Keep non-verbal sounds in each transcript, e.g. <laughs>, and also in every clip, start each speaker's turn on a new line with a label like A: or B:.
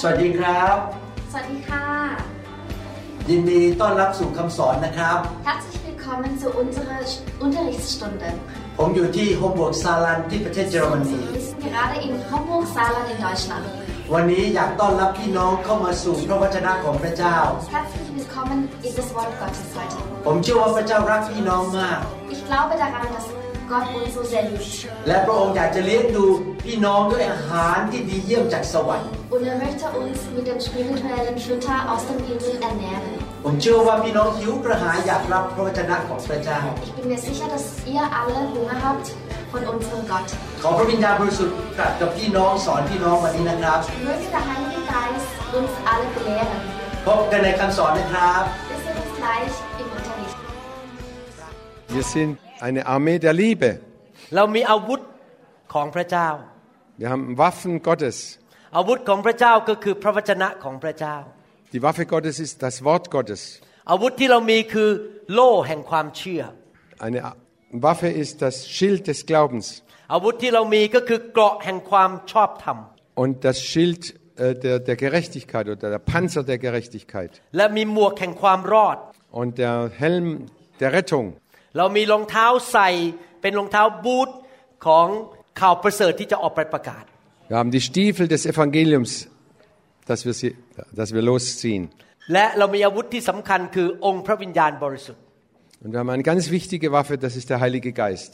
A: สวัสดีครับ
B: สวัสดีค่ะ
A: ยินดีต้อนรับสู่คำสอนนะครับ
B: Herzlich willkommen zu unserer Unterrichtsstunde.
A: ผมอยู่ที่โฮมบวกซาลันที่ประเทศเยอรมนี
B: Wir sind gerade in Homburg-Saarland in Deutschland.
A: วันนี้อยากต้อนรับพี่น้องเข้ามาสู่พระวจนะของพระเจ้า
B: Herzlich willkommen in das Wort Gottes heute.
A: ผมเชื่อว่าพระเจ้ารักพี่น้องมาก
B: Ich glaube daran, dass Gott uns so sehr liebt.
A: และพระองค์อยากจะเลี้ยงดูพี่น้องด้วยอาหารที่ดีเยี่ยมจากสวรรค์
B: Und er möchte uns mit dem spirituellen Futter aus dem Himmel ernähren.
A: ผมเชื่อว่าพี่น้องหิวกระหายอยากรับพระวจนะของพระเจ้า
B: Ich bin mir sicher, dass ihr alle Hunger habt von unserem Gott.
A: ขอพระวิญญาณบริสุทธิ์ตรัสกับพี่น้องสอนพี่น้องวันนี้นะครับ
B: Möge der Heilige Geist uns alle belehren.
A: พบกันในคำสอนนะครับ
B: Wir sehen uns gleich im Unterricht.
C: Wir sind eine Armee der Liebe.
D: เรามีอาวุธของพระเจ้า
C: Wir haben Waffen Gottes.
D: อาวุธของพระเจ้าก็คือพระวจนะของพระเจ้า
C: Die Waffe Gottes ist das Wort Gottes.
D: อาวุธที่เรามีคือโล่แห่งความเชื่อ
C: Eine Waffe ist das Schild des Glaubens
D: อาวุธที่เรามีก็คือเกราะแห่งความชอบธรรม
C: und das Schild äh, der, der Gerechtigkeit oder der Panzer der Gerechtigkeit
D: และมีหมวกแห่งความรอด
C: und der Helm der Rettung.
D: เรามีรองเท้าใส่เป็นรองเท้าบูทของข่าวประเสริฐที่จะออกไปประกาศ
C: Wir haben die Stiefel des Evangeliums, dass wir, sie, dass wir losziehen.
D: และเรามีอาวุธที่สำคัญคือองค์พระวิญญาณบริสุทธิ์
C: Und wir haben eine ganz wichtige Waffe, das ist der Heilige Geist.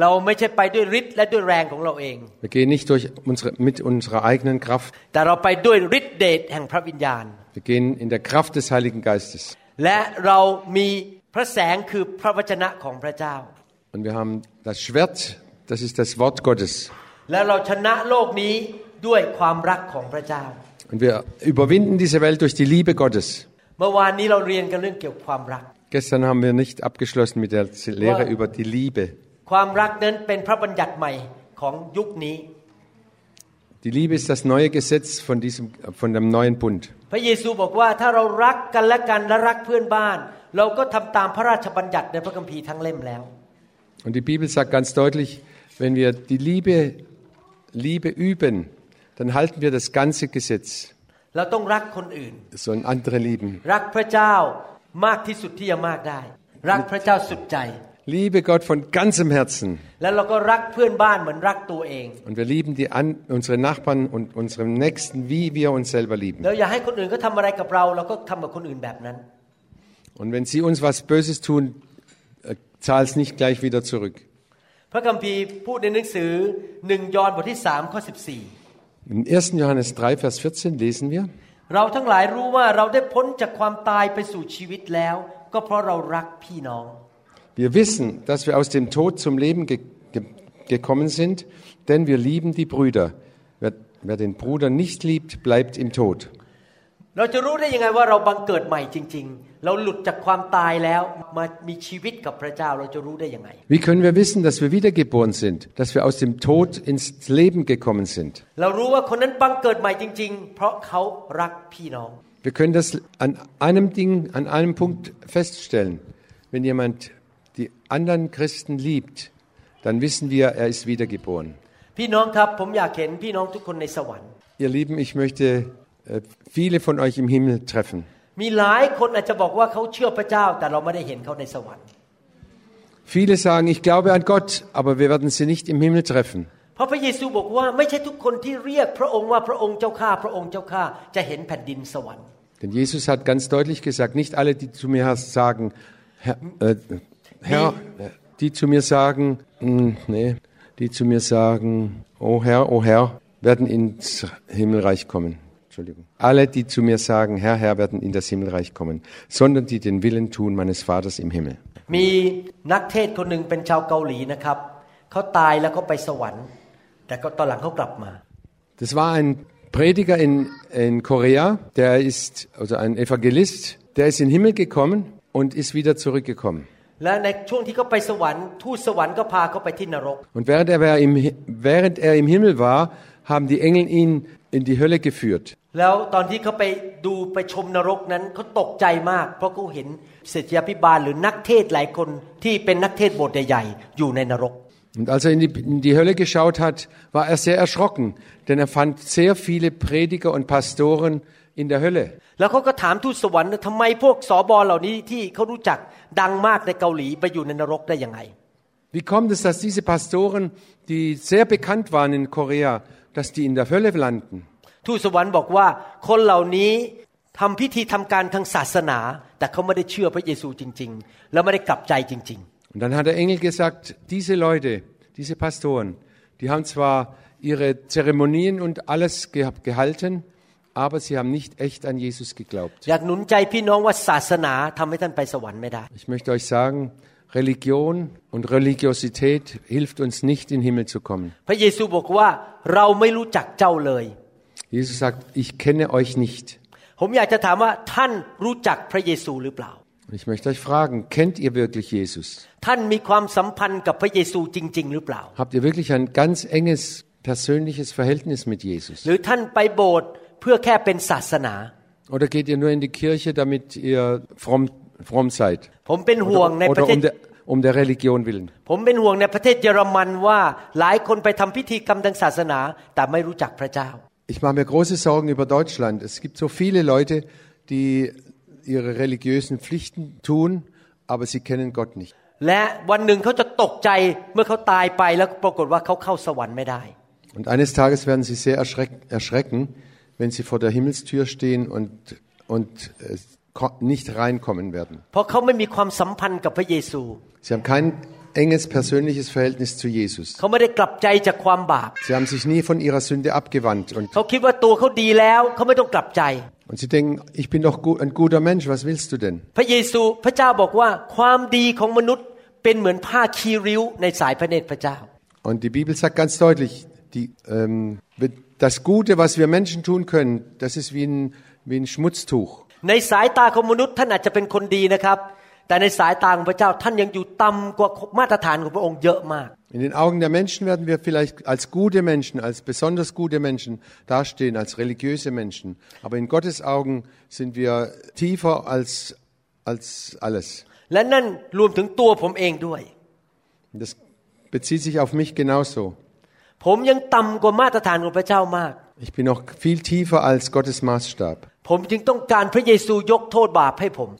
D: เราไม่ใช่ไปด้วยฤทธิ์และด้วยแรงของเราเอง
C: Wir gehen nicht durch unsere, mit unserer eigenen Kraft,
D: แต่เราไปด้วยฤทธิ์เดชแห่งพระวิญญาณ
C: wir gehen in der Kraft des Heiligen Geistes.
D: และเรามี พระแสงคือพระวจนะของพระเจ้า
C: Und wir haben das Schwert, das ist das Wort Gottes.
D: และเราชนะโลกนี้ด้วยความรักของพระเจ้า
C: Und wir überwinden diese Welt durch die Liebe Gottes.
D: เมื่อวานนี้เราเรียนกันเรื่องเกี่ยวกับความรัก
C: Gestern haben wir nicht abgeschlossen mit der Lehre über die Liebe.
D: ความรักนั้นเป็นพระบัญญัติใหม่ของยุคนี้
C: Die Liebe ist das neue Gesetz von, diesem, von dem neuen Bund.
D: พระเยซูบอกว่าถ้าเรารักกันและกันและรักเพื่อนบ้าน เราก็ทำตามพระราชบัญญัติในพระคัมภีร์ทั้งเล่มแล้ว
C: Und die Bibel sagt ganz deutlich, wenn wir die Liebe, Liebe üben, dann halten wir das ganze Gesetz.
D: เราต้องรักคนอื่น
C: Wir sollen andere lieben.
D: รักพระเจ้ามากที่สุดที่จะมากได้ รักพระเจ้าสุดใจ
C: Liebe Gott von ganzem Herzen.
D: แล้วเราก็รักเพื่อนบ้านเหมือนรักตัวเอง
C: Und wir lieben die an, unsere Nachbarn und unsere Nächsten, wie wir uns selber lieben. Und wenn sie uns was Böses tun, äh, zahl es nicht gleich wieder zurück.
D: พระคัมภีร์พูดในหนังสือหนึ่งยอห์นบทที่3ข้อ14
C: Im 1. Johannes 3, Vers 14 lesen wir,
D: เราทั้งหลายรู้ว่าเราได้พ้นจากความตายไปสู่ชีวิตแล้ว ก็เพราะเรารักพี่น้อง
C: wir wissen, dass wir aus dem Tod zum Leben ge ge gekommen sind, denn wir lieben die Brüder. Wer, wer den Bruder nicht liebt, bleibt im Tod.
D: เราจะรู้ได้ยังไงว่าเราบังเกิดใหม่จริง ๆ เราหลุดจากความตายแล้วมามีชีวิตกับพระเจ้าเราจะรู้ได้ยังไง
C: Wie können wir wissen, dass wir wiedergeboren sind, dass wir aus dem Tod ins Leben gekommen sind?
D: เรารู้ว่าคนนั้นบังเกิดใหม่จริง ๆ เพราะเขารักพี่น้อง
C: Wir können das an einem Ding, an einem Punkt feststellen. Wenn jemand die anderen Christen liebt, dann wissen wir, er ist wiedergeboren.
D: พี่น้องครับผมอยากเห็นพี่น้องทุกคนในสวรรค์
C: Ihr Lieben, ich möchte äh, viele von euch im Himmel treffen.
D: มีหลายคนอาจจะบอกว่าเขาเชื่อพระเจ้า แต่เราไม่ได้เห็นเขาในสวรรค์
C: Viele sagen, ich glaube an Gott, aber wir werden sie nicht im Himmel treffen.
D: เพราะพระเยซูบอกว่าไม่ใช่ทุกคนที่เรียกพระองค์ว่าพระองค์เจ้าข้าพระองค์เจ้าข้าจะเห็นแผ่นดินสวรรค์
C: Denn Jesus hat ganz deutlich gesagt, nicht alle, die zu mir sagen, Herr, äh, Herr äh, die zu mir sagen, mh, nee, die zu mir sagen, oh Herr, oh Herr, werden ins Himmelreich kommen. Entschuldigung. Alle, die zu mir sagen, Herr, Herr, werden in das Himmelreich kommen, sondern die den Willen tun meines Vaters im Himmel.
D: มีนักเทศคนหนึ่งเป็นชาวเกาหลีนะครับเขาตายแล้วเขาไปสวรรค์ แต่ก็ตอนหลังเขากลับมา
C: Das war ein Prediger in, in Korea, der ist, also ein Evangelist, der ist in den Himmel gekommen und ist wieder zurückgekommen.
D: และในช่วงที่เขาไปสวรรค์ทูตสวรรค์ก็พาเขาไปที่นรก
C: Und während er, im, während er im Himmel war, haben die Engel ihn in die Hölle geführt.
D: แล้วตอนที่เขาไปดูไปชมนรกนั้นเขาตกใจมาก เพราะเขาเห็นเศรษฐยาพิบาลหรือนักเทศหลายคนที่เป็นนักเทศโบสถ์ใหญ่ๆอยู่ในนรก
C: Und als er in die, in die Hölle geschaut hat, war er sehr erschrocken, denn er fand sehr viele Prediger und Pastoren in der Hölle.
D: แล้วเขาก็ถามทูตสวรรค์ว่าทำไมพวกสอบอเหล่านี้ที่เขารู้จักดังมากในเกาหลีไปอยู่ในนรกได้ยังไง
C: Wie kommt es, dass diese Pastoren, die sehr bekannt waren in Korea, dass die in der Hölle landen?
D: ทูตสวรรค์บอกว่าคนเหล่านี้ทำพิธีทำการทางศาสนา แต่เขาไม่ได้เชื่อพระเยซูจริง ๆ แล้วไม่ได้กลับใจจริง
C: Und dann hat der Engel gesagt, diese Leute, diese Pastoren, die haben zwar ihre Zeremonien und alles ge gehalten, aber sie haben nicht echt an Jesus geglaubt.
D: ๆ อยากหนุนใจพี่น้องว่าศาสนาทำให้ท่านไปสวรรค์ไม่ได้
C: Ich möchte euch sagen, Religion und Religiosität hilft uns nicht in den Himmel zu kommen.
D: พระเยซูบอกว่าเราไม่รู้จักเจ้าเลย
C: Jesus sagt, ich kenne euch nicht.
D: ผมอยากจะถามว่าท่านรู้จักพระเยซูหรือเปล่า
C: Und ich möchte euch fragen, kennt ihr wirklich Jesus?
D: ท่านมีความสัมพันธ์กับพระเยซูจริง ๆ หรือเปล่า
C: Habt ihr wirklich ein ganz enges persönliches Verhältnis mit Jesus?
D: หรือท่านไปโบสถ์เพื่อแค่เป็นศาสนา
C: Oder geht ihr nur in die Kirche, damit ihr fromm, fromm seid?
D: ผมเป็นห่วง
C: Oder,
D: ในประ
C: oder
D: เทศ
C: um, der, um der Religion willen?
D: ผมเป็นห่วงในประเทศเยอรมันว่าหลายคนไปทำพิธีกรรมทางศาสนา แต่ไม่รู้จักพระเจ้า
C: Ich mache mir große Sorgen über Deutschland. Es gibt so viele Leute, die ihre religiösen Pflichten tun, aber sie kennen Gott nicht.
D: และวันหนึ่งเขาจะตกใจเมื่อเขาตายไปแล้วปรากฏว่าเขาเข้าสวรรค์ไม่ได้
C: Und eines Tages werden sie sehr erschreck, erschrecken, wenn sie vor der Himmelstür stehen und, und äh, ko- nicht reinkommen werden.
D: เพราะเขาไม่มีความสัมพันธ์กับพระเยซู
C: Sie haben kein enges persönliches Verhältnis zu Jesus.
D: เขาไม่ได้กลับใจจากความบาป
C: Sie haben sich nie von ihrer Sünde abgewandt und,
D: เขาคิดว่าตัวเขาดีแล้วเขาไม่ต้องกลับใจ
C: und sie denken, ich bin doch gu- ein guter Mensch, was willst du denn?
D: พระเยซูพระเจ้าบอกว่าความดีของมนุษย์เป็นเหมือนผ้าคีริ้วในสายพระเนตรพระเจ้า
C: Und die Bibel sagt ganz deutlich, die, ähm, das Gute, was wir Menschen tun können, das ist wie ein, wie ein Schmutztuch.
D: ในสายตาของมนุษย์ท่านอาจจะเป็นคนดีนะครับ แต่ในสายตาของพระเจ้าท่านยังอยู่ต่ำกว่ามาตรฐานของพระองค์เยอะมาก
C: In den Augen der Menschen werden wir vielleicht als gute Menschen, als besonders gute Menschen dastehen, als religiöse Menschen. Aber in Gottes Augen sind wir tiefer als, als alles.
D: และนั่นรวมถึงตัวผมเองด้วย
C: Das bezieht sich auf mich genauso.
D: ผมยังต่ำกว่ามาตรฐานของพระเจ้ามาก
C: Ich bin noch viel tiefer als Gottes Maßstab.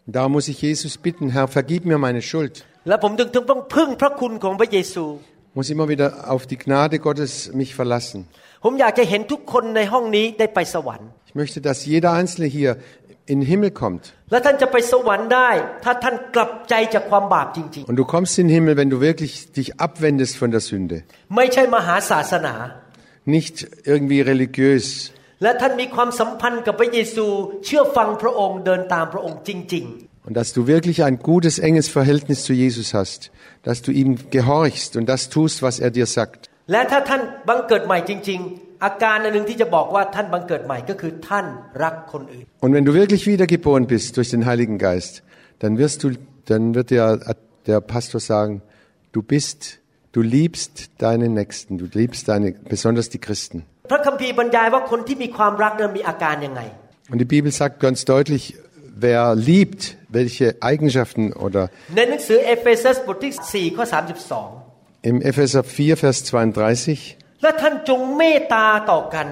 C: Da muss ich Jesus bitten, Herr, vergib mir meine Schuld.
D: Ich
C: Muss immer wieder auf die Gnade Gottes mich verlassen. Ich möchte, dass jeder Einzelne hier in den Himmel kommt. Und du kommst in den Himmel, wenn du wirklich dich abwendest von der Sünde. Nicht irgendwie religiös.
D: และท่านมีความสัมพันธ์กับพระเยซู เชื่อฟังพระองค์เดินตามพระองค์จริง
C: Und dass du wirklich ein gutes, enges Verhältnis zu Jesus hast. Dass du ihm gehorchst und das tust, was er dir sagt.
D: ๆ และถ้าท่านบังเกิดใหม่จริง ๆ อาการอันหนึ่งที่จะบอกว่าท่านบังเกิดใหม่ก็คือท่านรักคนอื่น
C: Und wenn du wirklich wiedergeboren bist durch den Heiligen Geist, dann wirst du, dann wird der, der Pastor sagen, du bist, du liebst deine Nächsten, du liebst deine, besonders die Christen.
D: พระคัมภีร์บรรยายว่าคนที่มีความรักนั้นมีอาการยังไง
C: Und die Bibel sagt ganz deutlich, wer liebt, welche Eigenschaften oder
D: ในหนังสือเอเฟซัสบทที่4ข้อ32
C: im Epheser 4, Vers 32,
D: และท่านจงเมตตาต่อกัน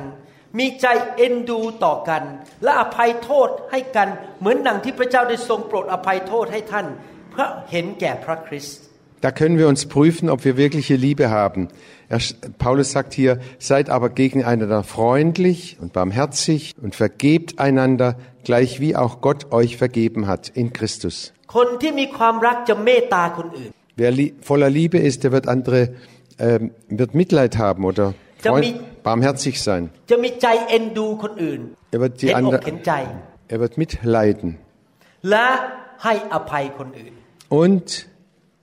D: มีใจเอ็นดูต่อกัน และอภัยโทษให้กัน เหมือนดังที่พระเจ้าได้ทรงโปรดอภัยโทษให้ท่าน เพราะเห็นแก่พระคริสต์
C: Da können wir uns prüfen, ob wir wirkliche Liebe haben. Er, Paulus sagt hier, seid aber gegeneinander freundlich und barmherzig und vergebt einander, gleich wie auch Gott euch vergeben hat in Christus. Wer voller Liebe ist, der wird andere, äh, wird Mitleid haben oder Freund, barmherzig sein. Er wird, die andere, er wird mitleiden. Und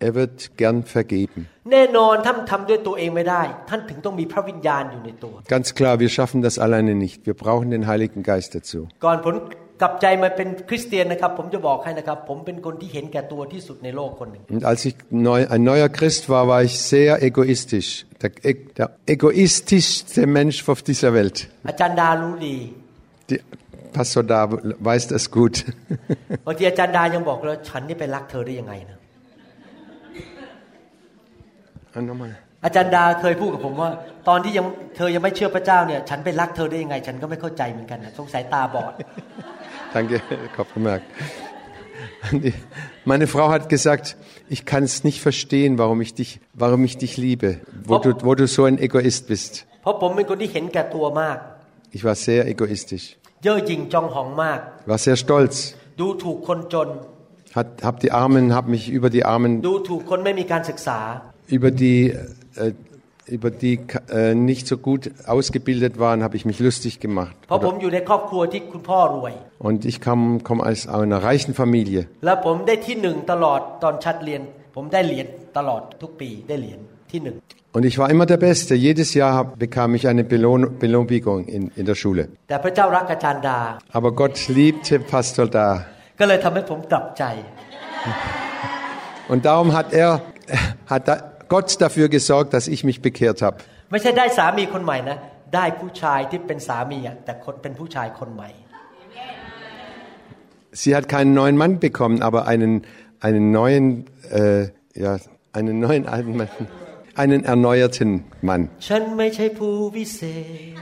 C: er wird gern vergeben.
D: แน่นอนท่านทำด้วยตัวเองไม่ได้ ท่านถึงต้องมีพระวิญญาณอยู่ในตัว
C: Ganz klar, wir schaffen das alleine nicht. Wir brauchen den Heiligen Geist dazu.
D: ก่อนผมกลับใจมาเป็นคริสเตียนนะครับ ผมจะบอกให้นะครับ ผมเป็นคนที่เห็นแก่ตัวที่สุดในโลกคนหนึ่ง
C: Und als ich neu, ein neuer Christ war, war ich sehr egoistisch. Der, e- der egoistischste Mensch auf dieser Welt.
D: อาจารย์ดารู้ดี
C: Die, Pastor da weiß das gut. <laughs>
D: บางทีอาจารย์ดายังบอกเลยฉันนี่ไปรักเธอได้ยังไงนะ
C: nochmal.
D: อาจารย์ดาเคยพูดกับผมว่า ตอนที่ยังเธอยังไม่เชื่อพระเจ้าเนี่ย ฉันไปรักเธอได้ยังไง ฉันก็ไม่เข้าใจเหมือนกันนะสงสัยตาบอด <laughs>
C: Danke, Kopf gemerkt. Die- Meine Frau hat gesagt, ich kann es nicht verstehen, warum ich dich, warum ich dich liebe, wo du, wo du so ein Egoist bist.
D: เพราะผมเป็นคนที่เห็นแก่ตัวมาก
C: Ich war sehr egoistisch,
D: เย่อหยิ่งจองหองมาก
C: war sehr stolz,
D: ดูถูกคนจน
C: hat, hab die Armen, hab mich über die Armen,
D: ดูถูกคนไม่มีการศึกษา
C: über die, äh, über die äh, nicht so gut ausgebildet waren, habe ich mich lustig gemacht.
D: เพราะผมอยู่ในครอบครัวที่คุณพ่อรวย
C: Und ich komme komm aus einer reichen Familie.
D: แล้วผมได้ที่หนึ่งตลอดตอนชัดเรียน ผมได้เหรียญตลอดทุกปีได้เหรียญที่หนึ่ง
C: Und ich war immer der Beste. Jedes Jahr hab, bekam ich eine Belohn Belohnung in, in der Schule.
D: แต่พระเจ้ารักอาจารย์ดา
C: Aber Gott liebte Pastor da.
D: ก็เลยทำให้ผมกลับใจ
C: Und darum hat er, hat da, Gott dafür gesorgt, dass ich mich bekehrt habe.
D: ไม่ใช่ได้สามีคนใหม่นะ ได้ผู้ชายที่เป็นสามีอะแต่คนเป็นผู้ชายคนใหม่
C: Sie hat keinen neuen Mann bekommen, aber einen, einen neuen, äh, ja, einen neuen alten Mann, einen erneuerten Mann.
D: ฉันไม่ใช่ผู้วิเศษ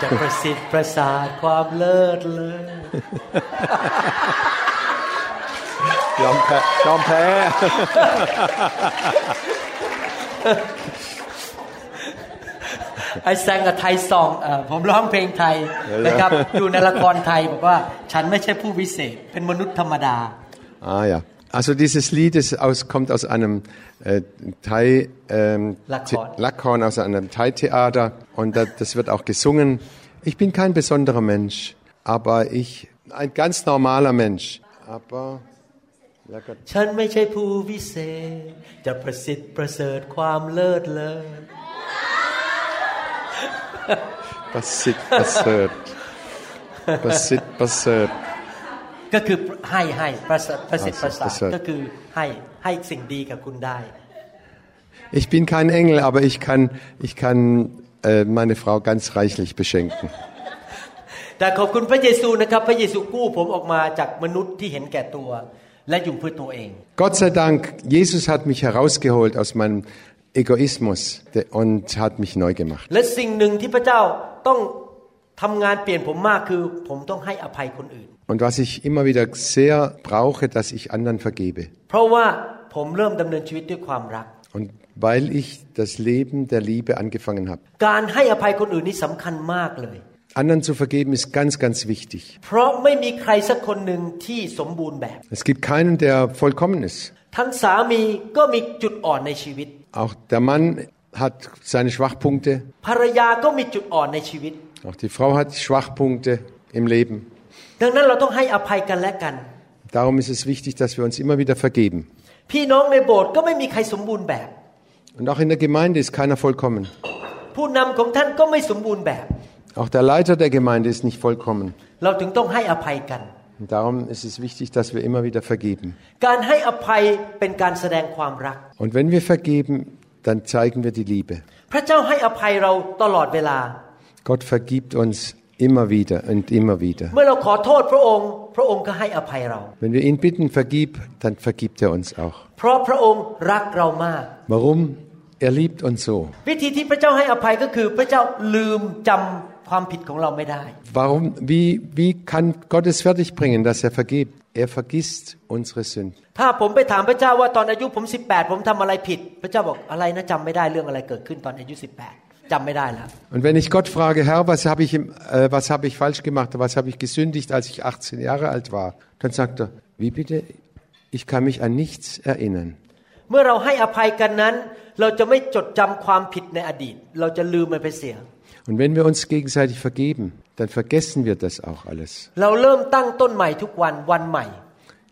D: จะประสิทธิ์ประสาทความเลิศเลย
C: Jean Pierre. <laughs>
D: ไอแซงกับ<laughs> ไท ยซองเออผมร้องเพลงไทยนะครับ อยู่ในละครไทยบอกว่าฉันไม่ใช่ผู้วิเศษ เป็นมนุษย์ธรรมดา
C: Ah ja. Also dieses Lied ist aus, kommt aus einem äh, Thai ähm,
D: Lakhon.
C: The- Lakhon, aus einem Thai-Theater und da, das wird auch gesungen. Ich bin kein besonderer Mensch, aber ich ein ganz normaler Mensch. Aber ja Gott,
D: ฉันไม่ใช่ผู้วิเศษ จะประสิทธิ์ประเสริฐความเลิศเลย
C: passiert, passiert, passiert, passiert.
D: ก็คือให้ให้ประเสริฐประสิทธิ์ประสาท
C: ประเสริฐ
D: ก็คือให้ให้สิ่งดีกับคุณได้
C: Ich bin kein Engel, aber ich kann, ich kann äh, meine Frau ganz reichlich beschenken.
D: แต่ขอบคุณพระเยซูนะครับ พระเยซูกู้ผมออกมาจากมนุษย์ที่เห็นแก่ตัว
C: Gott sei Dank, Jesus hat mich herausgeholt aus meinem Egoismus und hat mich neu gemacht. Und was ich immer wieder sehr brauche, dass ich anderen vergebe. Und weil ich das Leben der Liebe angefangen habe anderen zu vergeben ist ganz, ganz wichtig. Es gibt keinen, der vollkommen ist. Auch der Mann hat seine Schwachpunkte. Auch die Frau hat Schwachpunkte im Leben. Darum ist es wichtig, dass wir uns immer wieder vergeben. Und auch in der Gemeinde ist keiner vollkommen.
D: ผู้นำของท่านก็ไม่สมบูรณ์แบบ
C: Auch der Leiter der Gemeinde ist nicht vollkommen.
D: เราถึงต้องให้อภัยกัน
C: Und darum ist es wichtig, dass wir immer wieder vergeben.
D: การให้อภัยเป็นการแสดงความรัก
C: Und wenn wir vergeben, dann zeigen wir die Liebe.
D: พระเจ้าให้อภัยเราตลอดเวลา
C: Gott vergibt uns immer wieder und immer wieder.
D: เมื่อเราขอโทษพระองค์ พระองค์ก็ให้อภัยเรา
C: Wenn wir ihn bitten, vergib, dann vergibt er uns auch.
D: เพราะพระองค์รักเรามาก
C: Warum? Er liebt uns so.
D: วิธีที่พระเจ้าให้อภัยก็คือ พระเจ้าลืมจำ ความผิดของเราไม่ได้
C: Warum? Wie, wie kann Gott es fertigbringen, dass er vergibt? Er vergisst unsere Sünden.
D: ถ้าผมไปถามพระเจ้าว่าตอนอายุผม 18 ผมทำอะไรผิด พระเจ้าบอกอะไรนะจำไม่ได้เรื่องอะไรเกิดขึ้นตอนอายุ 18จำไม่ได้แล้ว
C: Und wenn ich Gott frage, Herr, was habe ich, im- äh, was habe ich falsch gemacht, was habe ich gesündigt, als ich 18 Jahre alt war, dann sagt er, wie bitte? Ich kann mich an nichts erinnern.
D: เมื่อเราให้อภัยกันนั้น เราจะไม่จดจำความผิดในอดีต เราจะลืมมันไปเสีย
C: Und wenn wir uns gegenseitig vergeben, dann vergessen wir das auch alles.
D: เราเริ่มตั้งต้นใหม่ทุกวันวันใหม่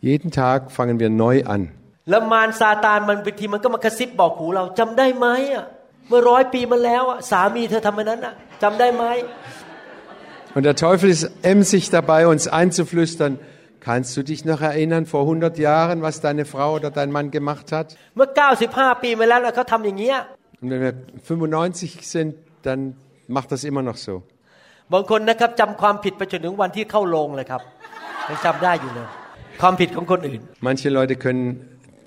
C: Jeden Tag fangen wir neu an.
D: แล้วมารซาตานมันบางทีมันก็มากระซิบบอกหูเราจำได้ไหมอ่ะเมื่อร้อยปีมาแล้วอ่ะสามีเธอทำแบบนั้นอ่ะจำได้ไหม
C: Und der Teufel ist emsig dabei, uns einzuflüstern. Kannst du dich noch erinnern, vor 100 Jahren, was deine Frau oder dein Mann gemacht hat?
D: เมื่อ 95 ปีมาแล้วแล้วเขาทำอย่างเงี้ย
C: Und wenn wir 95 sind, dann macht das immer noch so.
D: บางคนนะครับจำความผิดไปจนถึงวันที่เข้าโรงเลยครับยังจำได้อยู่เลยความผิดของคนอื่น
C: Manche Leute können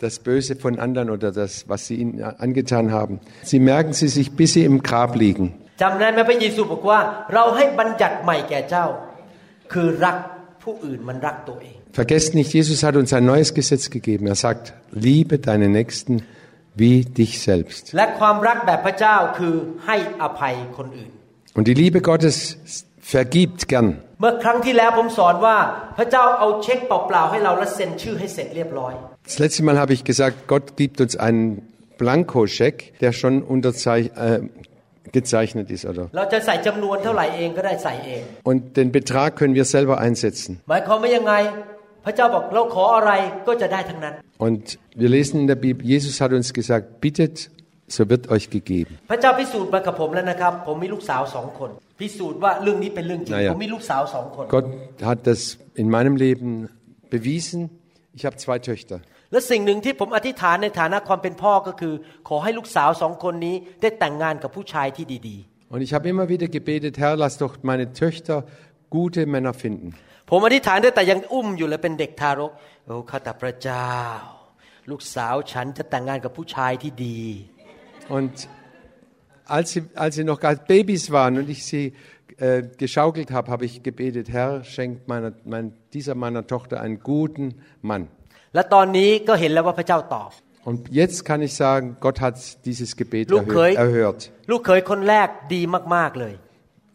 C: das Böse von anderen oder das, was sie ihnen angetan haben. Sie merken sie sich, bis sie im Grab liegen.
D: จำได้ไหมพระเยซูบอกว่า เราให้บัญญัติใหม่แก่เจ้า คือรักผู้อื่นมันรักตัวเอง
C: Vergesst nicht, Jesus hat uns ein neues Gesetz gegeben. Er sagt, liebe deinen Nächsten wie dich selbst. Und die Liebe Gottes vergibt gern. Das letzte Mal habe ich gesagt, Gott gibt uns einen Blankoscheck, der schon äh, gezeichnet ist, oder? Und den Betrag können wir selber einsetzen.
D: หมายความว่ายังไง พระเจ้าบอกเราขออะไรก็จะได้ทั้งนั้น
C: Und wir lesen in der Bibel, Jesus hat uns gesagt, bittet, so wird euch gegeben.
D: พระเจ้าพิสูจน์มากับผมแล้วนะครับ ผมมีลูกสาวสองคน พิสูจน์ว่าเรื่องนี้เป็นเรื่องจริง
C: Naja.
D: ผมมีลูกสาวสองคน
C: Gott hat das in meinem Leben bewiesen. Ich habe zwei Töchter.
D: และสิ่งหนึ่งที่ผมอธิษฐานในฐานะความเป็นพ่อก็คือ ขอให้ลูกสาวสองคนนี้ได้แต่งงานกับผู้ชายที่ดี
C: Und ich habe immer wieder gebetet, Herr, lass doch meine Töchter gute Männer finden.
D: ๆ ผมอธิษฐานตั้งแต่ยังอุ้มอยู่และเป็นเด็กทารกโอ้ข้าแต่พระเจ้า ลูกสาวฉันจะแต่งงานกับผู้ชายที่ดี
C: Und als sie, als sie noch als Babys waren und ich sie äh, geschaukelt habe, habe ich gebetet, Herr, schenkt meiner, mein, dieser meiner Tochter einen guten Mann.
D: และตอนนี้ก็เห็นแล้วว่าพระเจ้าตอบ
C: Und jetzt kann ich sagen, Gott hat dieses Gebet
D: Luke,
C: erhört. erhört.
D: ลูกเขยคนแรกดีมากๆเลย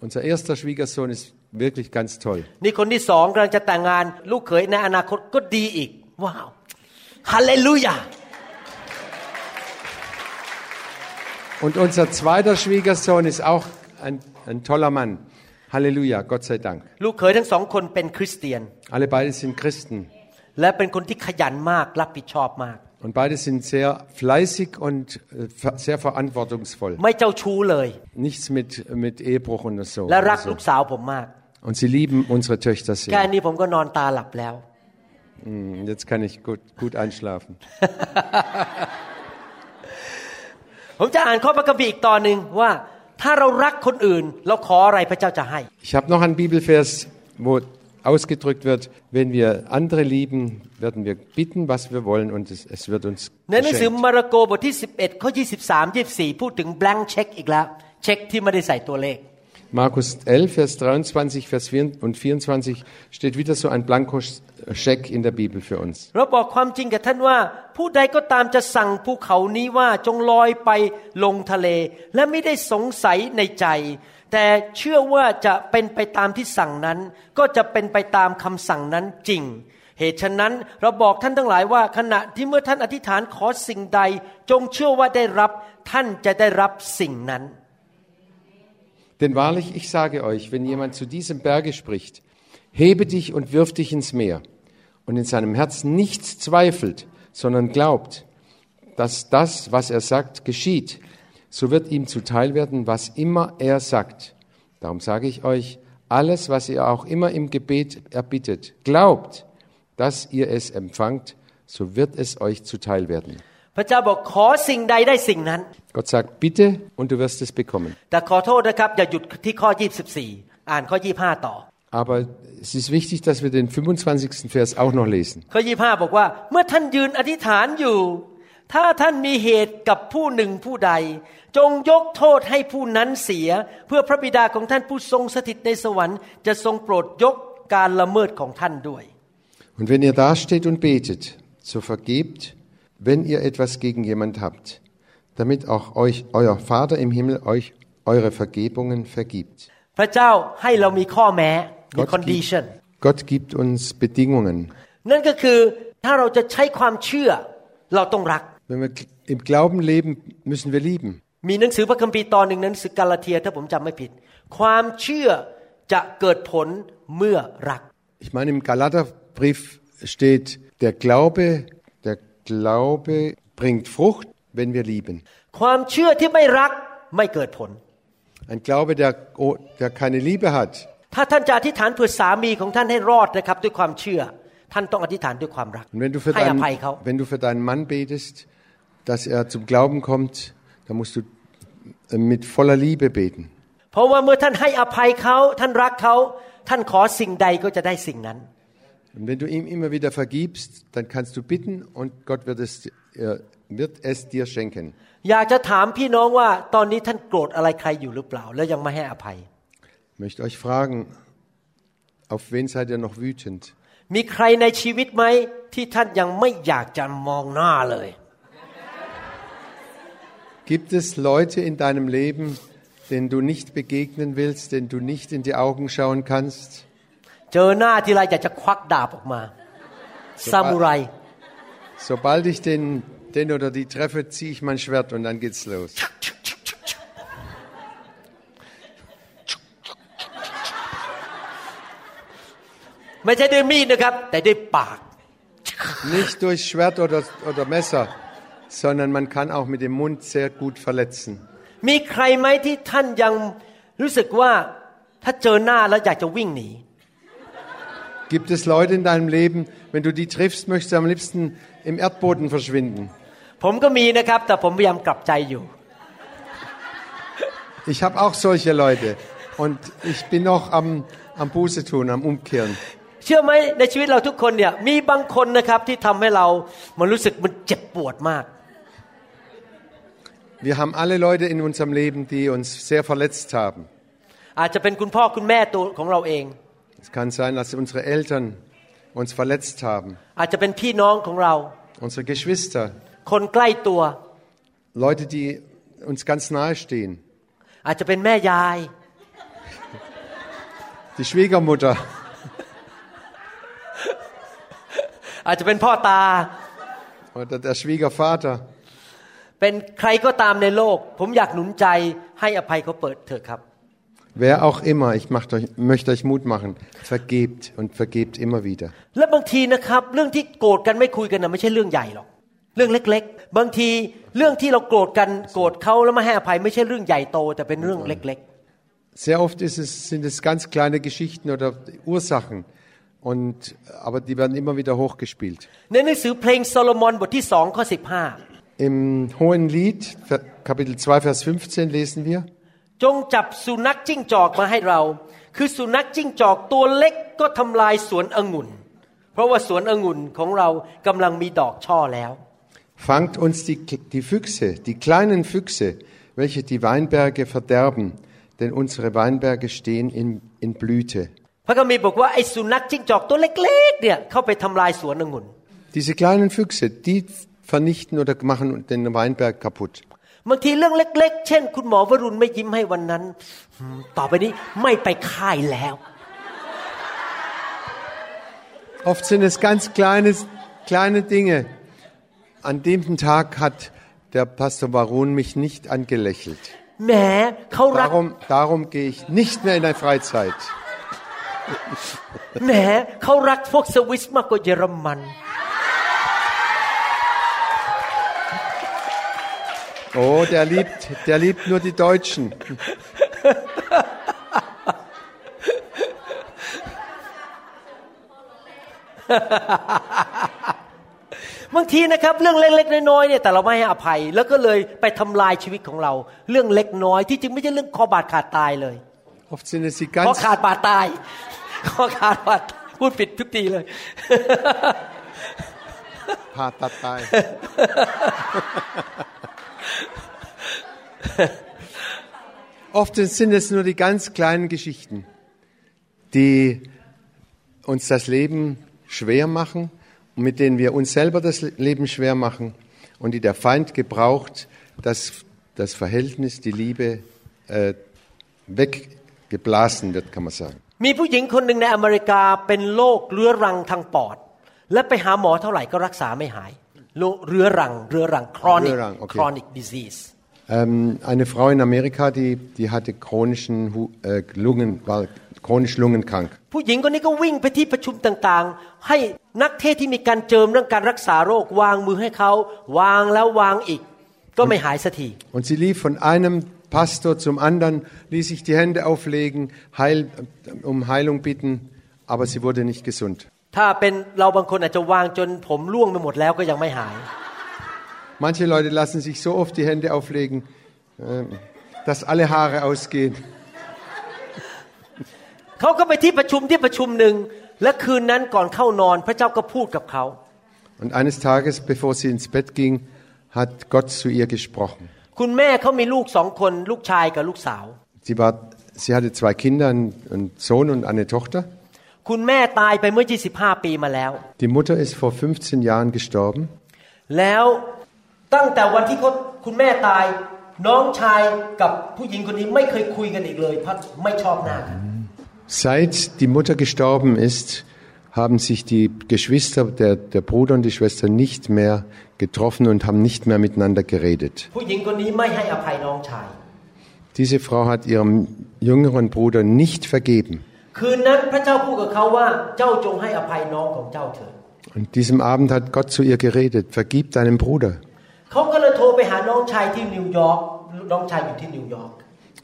C: Unser erster Schwiegersohn ist wirklich ganz toll.
D: นี่คนที่สองกำลังจะแต่งงาน ลูกเขยในอนาคตก็ดีอีก ว้าวฮาเลลูยา
C: Und unser zweiter Schwiegersohn ist auch ein, ein toller Mann. Halleluja, Gott sei Dank.
D: ลูกเขยทั้งสองคนเป็นคริสเตียน
C: Alle beide sind Christen
D: และเป็นคนที่ขยันมากรับผิดชอบมาก
C: und beide sind sehr fleißig und äh, ver- sehr verantwortungsvoll.
D: ไม่เจ้าชู้เลย
C: Nichts mit, mit Ehebruch und so.
D: และรัก
C: Also.
D: ลูกสาวผมมาก
C: Und sie lieben unsere Töchter
D: แค่
C: sehr.
D: นี้ผมก็นอนตาหลับแล้ว
C: Hm, Jetzt kann ich gut, gut einschlafen. <laughs>
D: ผมจะอ่านข้อพระคัมภีร์อีกตอนหนึ่งว่า ถ้าเรารักคนอื่น เราขออะไรพระเจ้าจะให้
C: Ich habe noch einen Bibelvers, wo ausgedrückt wird, wenn wir andere lieben, werden wir bitten, was wir wollen und es, es wird uns
D: ในหนังสือ
C: geschenkt.
D: มาระโกบทที่ 11 ข้อ 23 24 พูดถึง blank check อีกแล้ว เช็คที่ไม่ได้ใส่ตัวเลข
C: Markus 11, Vers 23, Vers 4 und 24 steht wieder so ein Blankoscheck in der Bibel für uns.
D: เราบอกความจริงกับท่านว่าผู้ใดก็ตามจะสั่งภูเขานี้ว่าจงลอยไปลงทะเลและไม่ได้สงสัยในใจแต่เชื่อว่าจะเป็นไปตามที่สั่งนั้น ก็จะเป็นไปตามคำสั่งนั้นจริง เหตุฉะนั้นเราบอกท่านทั้งหลายว่าขณะที่เมื่อท่านอธิษฐานขอสิ่งใด จงเชื่อว่าได้รับท่านจะได้รับสิ่งนั้น
C: Denn wahrlich, ich sage euch, wenn jemand zu diesem Berge spricht, hebe dich und wirf dich ins Meer, und in seinem Herzen nichts zweifelt, sondern glaubt, dass das, was er sagt, geschieht, so wird ihm zuteil werden, was immer er sagt. Darum sage ich euch, alles, was ihr auch immer im Gebet erbittet, glaubt, dass ihr es empfangt, so wird es euch zuteil werden.
D: พระเจ้าบอกขอสิ่งใดได้สิ่งนั้น
C: Gott sagt, bitte und du wirst es bekommen.
D: แต่ขอโทษนะครับ อย่าหยุดที่ข้อ 24 อ่านข้อ 25 ต่อ
C: Aber es ist wichtig, dass wir den 25. Vers auch noch lesen.
D: ข้อ 25 บอกว่า เมื่อท่านยืนอธิษฐานอยู่ ถ้าท่านมีเหตุกับผู้หนึ่งผู้ใด จงยกโทษให้ผู้นั้นเสีย เพื่อพระบิดาของท่านผู้ทรงสถิตในสวรรค์ จะทรงโปรดยกการละเมิดของท่านด้วย
C: Und wenn ihr dasteht und betet, so vergebt, wenn ihr etwas gegen jemand habt, damit auch euch euer Vater im Himmel euch eure Vergebungen vergibt.
D: พระเจ้าให้เรามีข้อแม้มี
C: Gott
D: condition
C: gibt, Gott gibt uns Bedingungen.
D: นั่นก็คือถ้าเราจะใช้ความเชื่อเราต้องรัก
C: Wenn wir im Glauben leben, müssen wir lieben.
D: มีหนังสือพระคัมภีร์ตอนหนึ่งในหนังสือกาลาเทียถ้าผมจำไม่ผิด ความเชื่อจะเกิดผลเมื่อรัก
C: Ich meine, im Galaterbrief steht, der Glaube, der Glaube bringt Frucht, wenn wir lieben.
D: ความเชื่อที่ไม่รักไม่เกิดผล
C: Ein Glaube, der, oh, der keine Liebe hat,
D: ถ้าท่านจะอธิษฐานเผื่อสามีของท่านให้รอดนะครับ ด้วยความเชื่อ ท่านต้องอธิษฐานด้วยความรัก
C: Und wenn du, für
D: ให้อ
C: deinen,
D: ภัยเขา
C: wenn du für deinen Mann betest, dass er zum Glauben kommt, dann musst du äh, mit voller Liebe beten.
D: เพราะว่าเมื่อท่านให้อภัยเขาท่านรักเขาท่านขอสิ่งใดก็จะได้สิ่งนั้น
C: Und wenn du ihm immer wieder vergibst, dann kannst du bitten und Gott wird es er wird es dir schenken.
D: อยากจะถามพี่น้องว่าตอนนี้ท่านโกรธอะไรใครอยู่หรือเปล่า แล้วยังไม่ให้อภัย
C: Ich möchte euch fragen, auf wen seid ihr noch wütend?
D: มีใครในชีวิตไหมที่ท่านยังไม่อยากจะมองหน้าเลย
C: Gibt es Leute in deinem Leben, denen du nicht begegnen willst, denen du nicht in die Augen schauen kannst?
D: เจอหน้าทีไรอยากจะควักดาบออกมาซามูไร
C: Sobald ich den, den oder die treffe, ziehe ich mein Schwert und dann geht's los.
D: ไม่ใช่ด้วยมีดนะครับ แต่ด้วยปาก
C: Nicht durch Schwert oder, oder Messer, sondern man kann auch mit dem Mund sehr gut verletzen.
D: มีใครไหมที่ท่านยังรู้สึกว่าถ้าเจอหน้าแล้วอยากจะวิ่งหนี
C: Gibt es Leute in deinem Leben, wenn du die triffst, möchtest du am liebsten im Erdboden verschwinden?
D: ผมก็มีนะครับ แต่ผมพยายามกลับใจอยู่
C: Ich habe auch solche Leute und ich bin noch am, am Buße tun, am Umkehren.
D: เชื่อไหมในชีวิตเราทุกคนเนี่ยมีบางคนนะครับที่ทำให้เรามันรู้สึกมันเจ็บปวดมาก
C: Wir haben alle Leute in unserem Leben, die uns sehr verletzt haben.
D: อาจจะเป็นคุณพ่อคุณแม่ตัวของเราเอง
C: Es kann sein, dass unsere Eltern uns verletzt haben,
D: อาจจะเป็นพี่น้องของเรา
C: unsere Geschwister,
D: คนใกล้ตัว
C: Leute, die uns ganz nahe stehen,
D: อาจจะเป็นแม่ยาย
C: die Schwiegermutter,
D: อาจจะเป็นพ่อตา
C: oder der Schwiegervater.
D: เป็นใครก็ตามในโลก ผมอยากหนุนใจให้อภัยเขาเปิดเถอะครับ
C: Wer auch immer, ich macht euch, möchte euch Mut machen, vergebt und vergebt immer wieder.
D: และบางทีนะครับ เรื่องที่โกรธกันไม่คุยกันนะไม่ใช่เรื่องใหญ่หรอก เรื่องเล็ก ๆ บางทีเรื่องที่เราโกรธกันโกรธเขาแล้วไม่ให้อภัยไม่ใช่เรื่องใหญ่โตแต่เป็นเรื่องเล็ก
C: Sehr oft ist es, sind es ganz kleine Geschichten oder Ursachen, und, aber die werden immer wieder hochgespielt.
D: ๆในหนังสือเพลงโซโลมอนบทที่สองข้อสิบห้า
C: Im Hohen Lied, Kapitel 2, Vers 15 lesen wir,
D: จงจับสุนัขจิ้งจอกมาให้เรา คือสุนัขจิ้งจอกตัวเล็กก็ทำลายสวนองุ่น เพราะว่าสวนองุ่นของเรากำลังมีดอกช่อแล้ว
C: fangt uns die, die Füchse, die kleinen Füchse, welche die Weinberge verderben, denn unsere Weinberge stehen in, in Blüte.
D: พระคัมภีร์บอกว่าไอ้สุนัขจิ้งจอกตัวเล็กๆเนี่ยเข้าไปทำลายสวนองุ่น
C: Diese kleinen Füchse, die vernichten oder machen den Weinberg kaputt.
D: บางทีเรื่องเล็ก ๆ เช่น คุณหมอวรุณไม่ยิ้มให้วันนั้นหืมต่อไปนี้ไม่ไปค่ายแล้ว
C: Oft sind es ganz kleine, kleine Dinge. an dem Tag hat der Pastor Baron mich nicht angelächelt. Darum, darum gehe ich nicht mehr in eine Freizeit. Oh, der liebt, der liebt nur die Deutschen. Ha ha ha ha.
D: บางทีนะครับเรื่องเล็กๆน้อยๆเนี่ยแต่เราไม่ให้อภัย แล้วก็เลยไปทำลายชีวิตของเรา เรื่องเล็กน้อยที่จริงไม่ใช่เรื่องคอบาดขาดตายเลย
C: Oft sind es die
D: คอ
C: ganz,
D: ขาดบาดตาย คอขาดบาดตายพูดผิดทุกทีเลย
C: Patatai. Oft sind es nur die ganz kleinen Geschichten, die uns das Leben schwer machen und mit denen wir uns selber das Leben schwer machen und die der Feind gebraucht, dass das Verhältnis, die Liebe äh, weggeblasen wird, kann man sagen.
D: มีผู้หญิงคนหนึ่งในอเมริกาเป็นโรคเรื้อรังทางปอด และไปหาหมอเท่าไหร่ก็รักษาไม่หายโรคเรื้อรังเรื้อรัง chronic
C: เรื้อรังโอเค
D: chronic disease
C: Ähm, eine Frau in Amerika, die, die hatte chronischen Hu- äh, Lungen, war chronisch lungenkrank.
D: ผู้หญิงคนนี้ก็วิ่งไปที่ประชุมต่างๆ ให้นักเทศน์ที่มีการเจิมเรื่องการรักษาโรควางมือให้เขาวางแล้ววางอีก ก็ไม่หายสักที
C: Und sie lief von einem Pastor zum anderen, ließ sich die Hände auflegen, heil, um Heilung bitten, aber sie wurde nicht gesund.
D: ถ้าเป็นเราบางคนอาจจะวางจนผมร่วงไปหมดแล้วก็ยังไม่หาย
C: Manche Leute lassen sich so oft die Hände auflegen, äh, dass alle Haare ausgehen. <laughs>
D: เขาก็ไปที่ประชุมที่ประชุมหนึ่ง และคืนนั้นก่อนเข้านอนพระเจ้าก็พูดกับเขา
C: Und eines Tages, bevor sie ins Bett ging, hat Gott zu ihr gesprochen.
D: คุณแม่เขามีลูกสองคนลูกชายกับลูกสาว
C: Sie, war, sie hatte zwei Kinder, einen einen Sohn und eine Tochter.
D: คุณแม่ตายไปเมื่อ 25 ปีมาแล้ว
C: Die Mutter ist vor 15 Jahren gestorben.
D: แล้วตั้งแต่วันที่เขาคุณแม่ตายน้องชายกับผู้หญิงคนนี้ไม่เคยคุยกันอีกเลยเพราะไม่ชอบหน้ากัน
C: Seit die Mutter gestorben ist, haben sich die Geschwister, der, der Bruder und die Schwester nicht mehr getroffen und haben nicht mehr miteinander geredet.
D: ผู้หญิงคนนี้ไม่ให้อภัยน้องชาย
C: Diese Frau hat ihrem jüngeren Bruder nicht vergeben.
D: คืนนั้นพระเจ้าพูดกับเขาว่าเจ้าจงให้อภัยน้องของเจ้าเถิด
C: Und diesem Abend hat Gott zu ihr geredet, vergib deinem Bruder.
D: เขาก็เลยโทรไปหาน้องชายที่นิวยอร์กน้องชายอยู่ที่นิวยอร์ก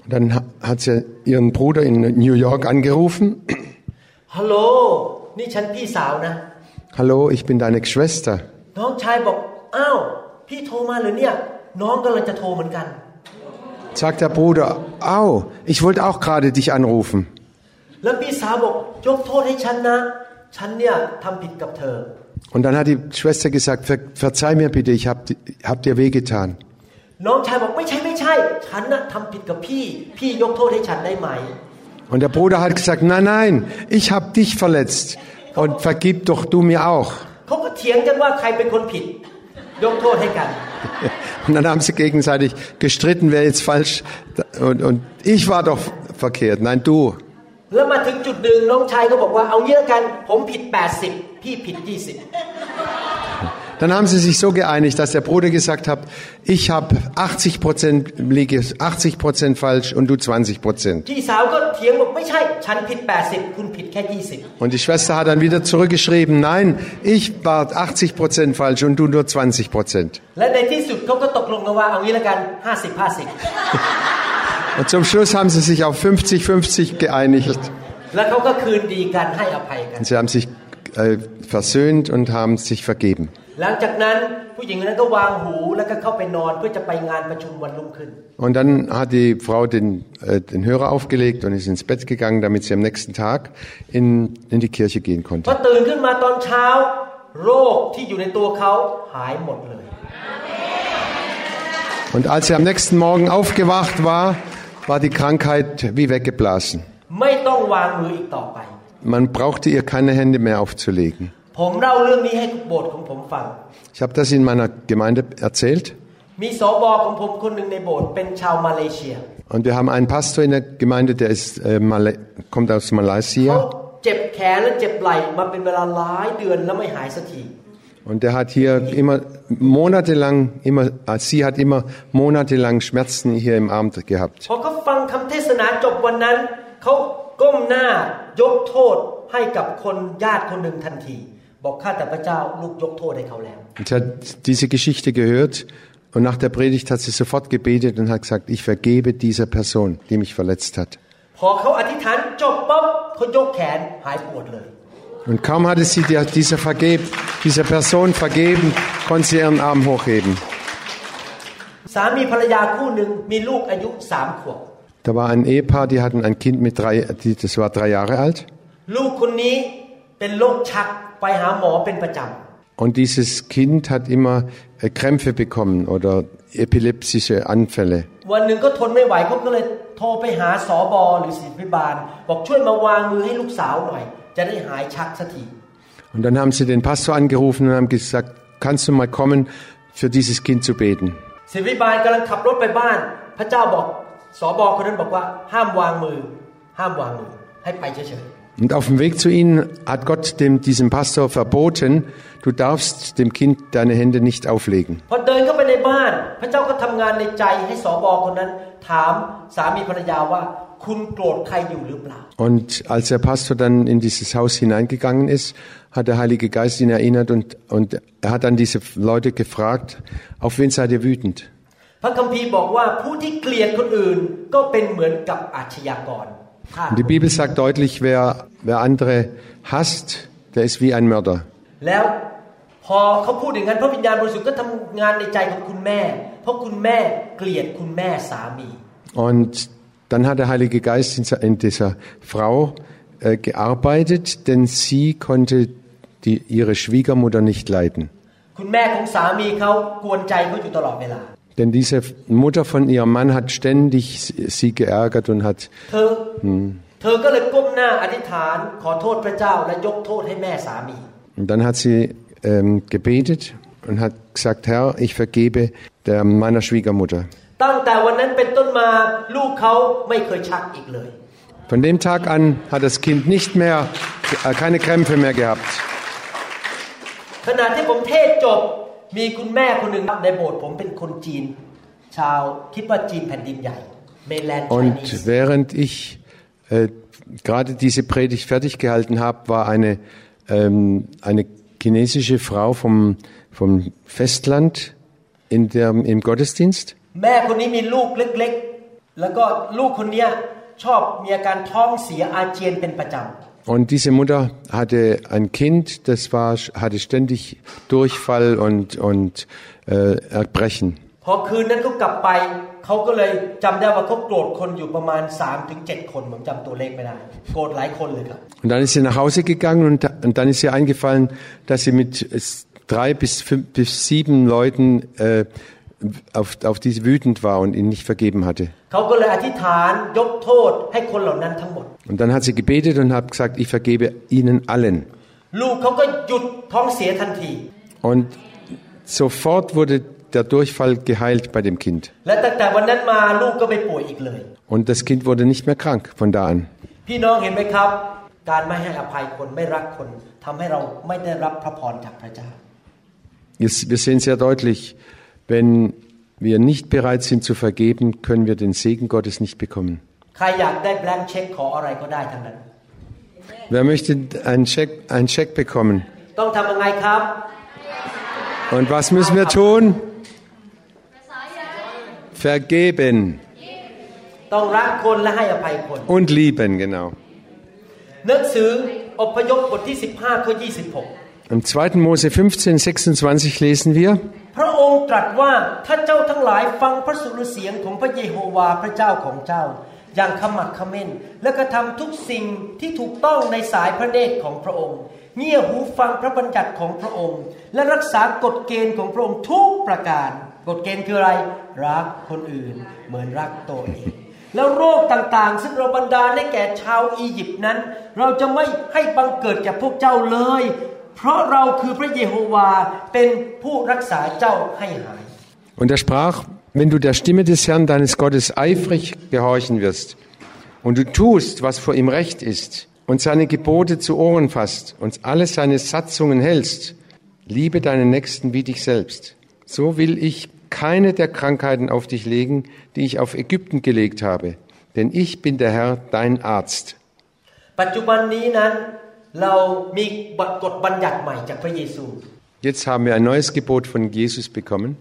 C: dann hat sie ihren Bruder in New York angerufen.
D: Hallo,
C: Hallo, ich bin deine Schwester. Sagt der Bruder, au, ich wollte auch gerade dich anrufen. Und dann hat die Schwester gesagt, Ver, verzeih mir bitte, ich habe hab dir wehgetan.
D: น้องชายบอกไม่ใช่ไม่ใช่ ฉันน่ะทำผิดกับพี่ พี่ยกโทษให้ฉันได้ไหม
C: Und der Bruder hat gesagt, nein, nein, ich hab dich verletzt und vergib doch du mir auch. <laughs>
D: เขาก็เถียงกันว่าใครเป็นคนผิด ยกโทษให้กัน
C: Und dann haben sie gegenseitig gestritten, wer jetzt falsch und, und ich war doch verkehrt, nein du.
D: แล้วมาถึงจุดหนึ่งน้องชายก็บอกว่าเอางี้แล้วกัน ผมผิด 80 พี่ผิด
C: dann haben sie sich so geeinigt, dass der Bruder gesagt hat, ich habe 80 Prozent, 80 falsch und du 20 Prozent. Und die Schwester hat dann wieder zurückgeschrieben, nein, ich war 80 Prozent falsch und du nur 20 Prozent. Und zum Schluss haben sie sich auf 50-50 geeinigt. Und sie haben sich äh, versöhnt und haben sich vergeben. Und dann hat die Frau den, äh, den Hörer aufgelegt und ist ins Bett gegangen, damit sie am nächsten Tag in, in die Kirche gehen konnte. Und als sie am nächsten Morgen aufgewacht war, war die Krankheit wie weggeblasen. Man brauchte ihr keine Hände mehr aufzulegen. Ich habe das in meiner Gemeinde erzählt. Und wir haben einen Pastor in der Gemeinde, der ist, äh, Malay, kommt aus Malaysia. Und der hat hier immer monatelang, immer, äh, sie hat immer monatelang Schmerzen hier im Arm gehabt.
D: Und อเขาฟังคำเทศนาจบวันนั้น เขาก้มหน้ายกโทษให้กับคนญาติคนหนึ่งทันที บอกข้าแต่พระเจ้าลูกยกโทษให้เขาแล้ว
C: Und sie hat diese Geschichte gehört und nach der Predigt hat sie sofort gebetet und hat gesagt, ich vergebe dieser Person, die mich verletzt hat.
D: พอเขาอธิษฐานจบปั๊บเขายกแขนหายปวดเลย
C: Und kaum hatte sie der, dieser, vergeb, dieser Person vergeben, konnte sie ihren Arm hochheben.
D: สามีภรรยาคู่หนึ่งมีลูกอายุสามขวบ
C: Da war ein Ehepaar, die hatten ein Kind mit drei, die, das war drei Jahre alt.
D: ลูกคนนี้เป็นโรคชัก ไปหาหมอเป็นประจำ
C: Und dieses Kind hat immer Krämpfe bekommen oder epileptische Anfälle. Und dann haben sie den Pastor angerufen und haben gesagt, kannst du mal kommen, für dieses Kind zu beten.
D: ศิวิบาลกำลังขับรถไปบ้าน พระเจ้าบอกสอบอคนนั้นบอกว่าห้ามวางมือ ห้ามวางมือให้ไปเฉยๆ
C: Und auf dem Weg zu ihnen hat Gott dem, diesem Pastor verboten, du darfst dem Kind deine Hände nicht auflegen.
D: ๆพอเดินเข้าไปในบ้าน พระเจ้าก็ทำงานในใจให้สอบอคนนั้น ถามสามีภรรยาว่า คุณโกรธใครอยู่หรือเปล่า
C: Und als der Pastor dann in dieses Haus hineingegangen ist, hat der Heilige Geist ihn erinnert und, und er hat dann diese Leute gefragt, auf wen seid ihr wütend?
D: พระคัมภีร์บอกว่าผู้ที่เกลียดคนอื่นก็เป็นเหมือนกับอาชญากรฆ่า
C: Und die Bibel sagt deutlich, wer, wer andere hasst, der ist wie ein Mörder.
D: แล้วพอเขาพูดอย่างนั้นพระวิญญาณบริสุทธิ์ก็ทำงานในใจของคุณแม่ เพราะคุณแม่เกลียดคุณแม่สามี
C: Und dann hat der Heilige Geist in se- in dieser Frau äh, gearbeitet, denn sie konnte die, ihre Schwiegermutter nicht leiden.
D: คุณแม่ของสามีเขากวนใจเขาอยู่ตลอดเวลา
C: Denn diese Mutter von ihrem Mann hat ständig sie geärgert und hat.
D: Hm.
C: Und dann hat sie ähm, gebetet und hat gesagt, Herr, ich vergebe der, meiner Schwiegermutter. Von dem Tag an hat das Kind nicht mehr, äh, keine Krämpfe mehr gehabt.
D: ขณะที่ผมเทศน์จบมีคุณแม่คนหนึ่งในโบสถ์ผมเป็นคนจีน ชาวคิดว่าจีนแผ่นดินใหญ่ Mainland
C: Und
D: Chinese
C: während ich äh, gerade diese Predigt fertig gehalten habe, war eine, ähm, eine chinesische Frau vom, vom Festland in der, im Gottesdienst.
D: แม่คนนี้มีลูกเล็กๆ แล้วก็ลูกคนเนี้ยชอบมีอาการท้องเสียอาเจียนเป็นประจ
C: und diese Mutter hatte ein Kind, das war, hatte ständig Durchfall und, und äh, Erbrechen. Und dann ist sie nach Hause gegangen und, und dann ist ihr eingefallen, dass sie mit drei bis, fünf, bis sieben Leuten äh, auf, auf die wütend war und ihn nicht vergeben hatte. Und dann hat sie gebetet und hat gesagt, ich vergebe ihnen allen. Und sofort wurde der Durchfall geheilt bei dem Kind. Und das Kind wurde nicht mehr krank von da an. Wir sehen sehr deutlich, wenn wir nicht bereit sind zu vergeben, können wir den Segen Gottes nicht bekommen. Wer möchte einen Scheck, einen Scheck bekommen? Und was müssen wir tun? Vergeben. Und lieben, genau. Im 2. Mose 15, 26 lesen wir,
D: พระองค์ตรัสว่าถ้าเจ้าทั้งหลายฟังพระสุรเสียงของพระเยโฮวาห์พระเจ้าของเจ้า อย่างขมักขม้น และกระทำทุกสิ่งที่ถูกต้องในสายพระเนตรของพระองค์ เงี่ยหูฟังพระบัญญัติของพระองค์ และรักษากฎเกณฑ์ของพระองค์ทุกประการ กฎเกณฑ์คืออะไร รักคนอื่น เหมือนรักตัวเองแล้วโรคต่างๆ ซึ่งเราบรรดาลให้แก่ชาวอียิปต์นั้น เราจะไม่ให้บังเกิดแก่พวกเจ้าเลย เพราะเราคือพระเยโฮวาห์เป็นผู้รักษาเจ้าให้หาย
C: und er sprach, wenn du der Stimme des Herrn deines Gottes eifrig gehorchen wirst und du tust, was vor ihm recht ist und seine Gebote zu Ohren fasst und alle seine Satzungen hältst, liebe deinen Nächsten wie dich selbst. So will ich keine der Krankheiten auf dich legen, die ich auf Ägypten gelegt habe, denn ich bin der Herr, dein Arzt.
D: ปัจจุบันนี้นั้น
C: Jetzt haben wir ein neues Gebot von Jesus bekommen.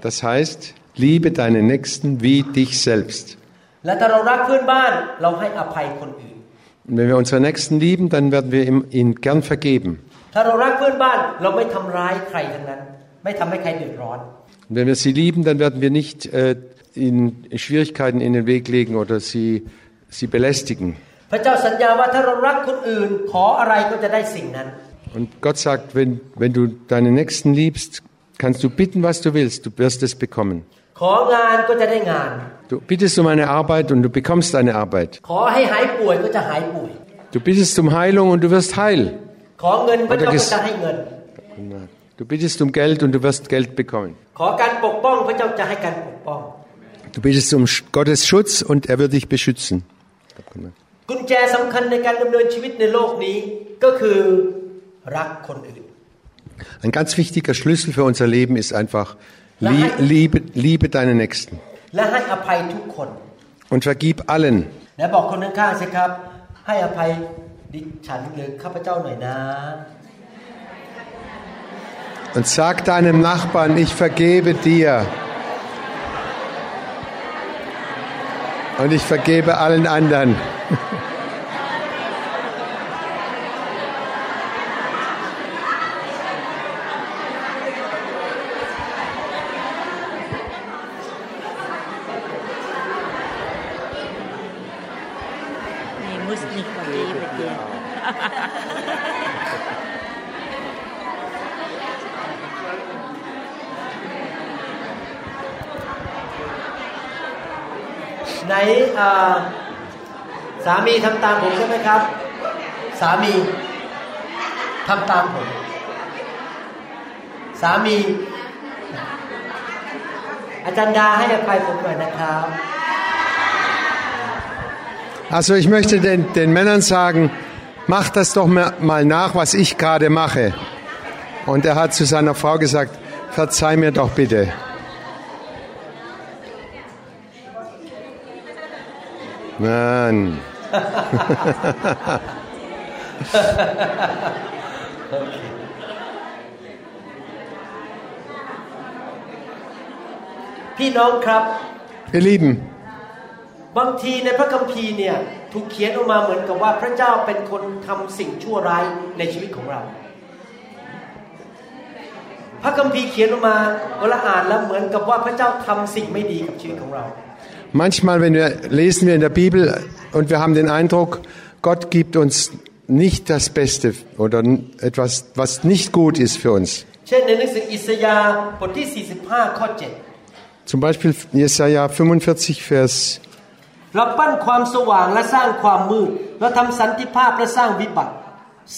C: Das heißt, liebe deinen Nächsten wie dich selbst. Und wenn wir unsere Nächsten lieben, dann werden wir ihm, ihn gern vergeben. Und wenn wir sie lieben, dann werden wir nicht äh, ihnen Schwierigkeiten in den Weg legen oder sie, sie belästigen. Und Gott sagt, wenn, wenn du deinen Nächsten liebst, kannst du bitten, was du willst, du wirst es bekommen. Du bittest um eine Arbeit und du bekommst eine Arbeit. Du bittest um Heilung und du wirst heil. Du bittest um Geld und du wirst Geld bekommen. Du bittest um Sch- Gottes Schutz und er wird dich beschützen.
D: กุญแจสำคัญในการดำเนินชีวิตในโลกนี้ก็คือรักคนอื่น
C: Ein ganz wichtiger Schlüssel für unser Leben ist einfach, lie liebe, liebe deine Nächsten
D: และให้อภัยทุกคน
C: und vergib allen.
D: และบอกคนข้างๆสิครับ ให้อภัยดิฉันหรือข้าพเจ้าหน่อยนะ
C: Und sag deinem Nachbarn, ich vergebe dir. Und ich vergebe allen anderen.
D: มีทำตามผมใช่ไหมครับ สามีทำตามผม สามี อาจารย์ดาให้อภัยผมหน่อยนะครับ
C: Also ich möchte den, den Männern sagen, macht das doch mal mal nach, was ich gerade mache. Und er hat zu seiner Frau gesagt, verzeih mir doch bitte. Mann.
D: พี่น้องครับ
C: Ihr Lieben,
D: บางทีในพระคัมภีร์เนี่ยถูกเขียนออกมาเหมือนกับว่าพระเจ้าเป็นคนทำสิ่งชั่วร้ายในชีวิตของเรา พระคัมภีร์เขียนออกมาเวลาอ่านแล้วเหมือนกับว่าพระเจ้าทำสิ่งไม่ดีกับชีวิตของเรา
C: manchmal wenn wir, lesen wir in der Bibel und wir haben den Eindruck, Gott gibt uns nicht das Beste oder etwas, was nicht gut ist für uns.
D: เช่นในหนังสืออิสยาห์บทที่ 45 ข้อ
C: Zum Beispiel Jesaja 45, Vers
D: 7 เราปั้นความสว่างและสร้างความมืดเราทำสันติภาพและสร้างวิบัติ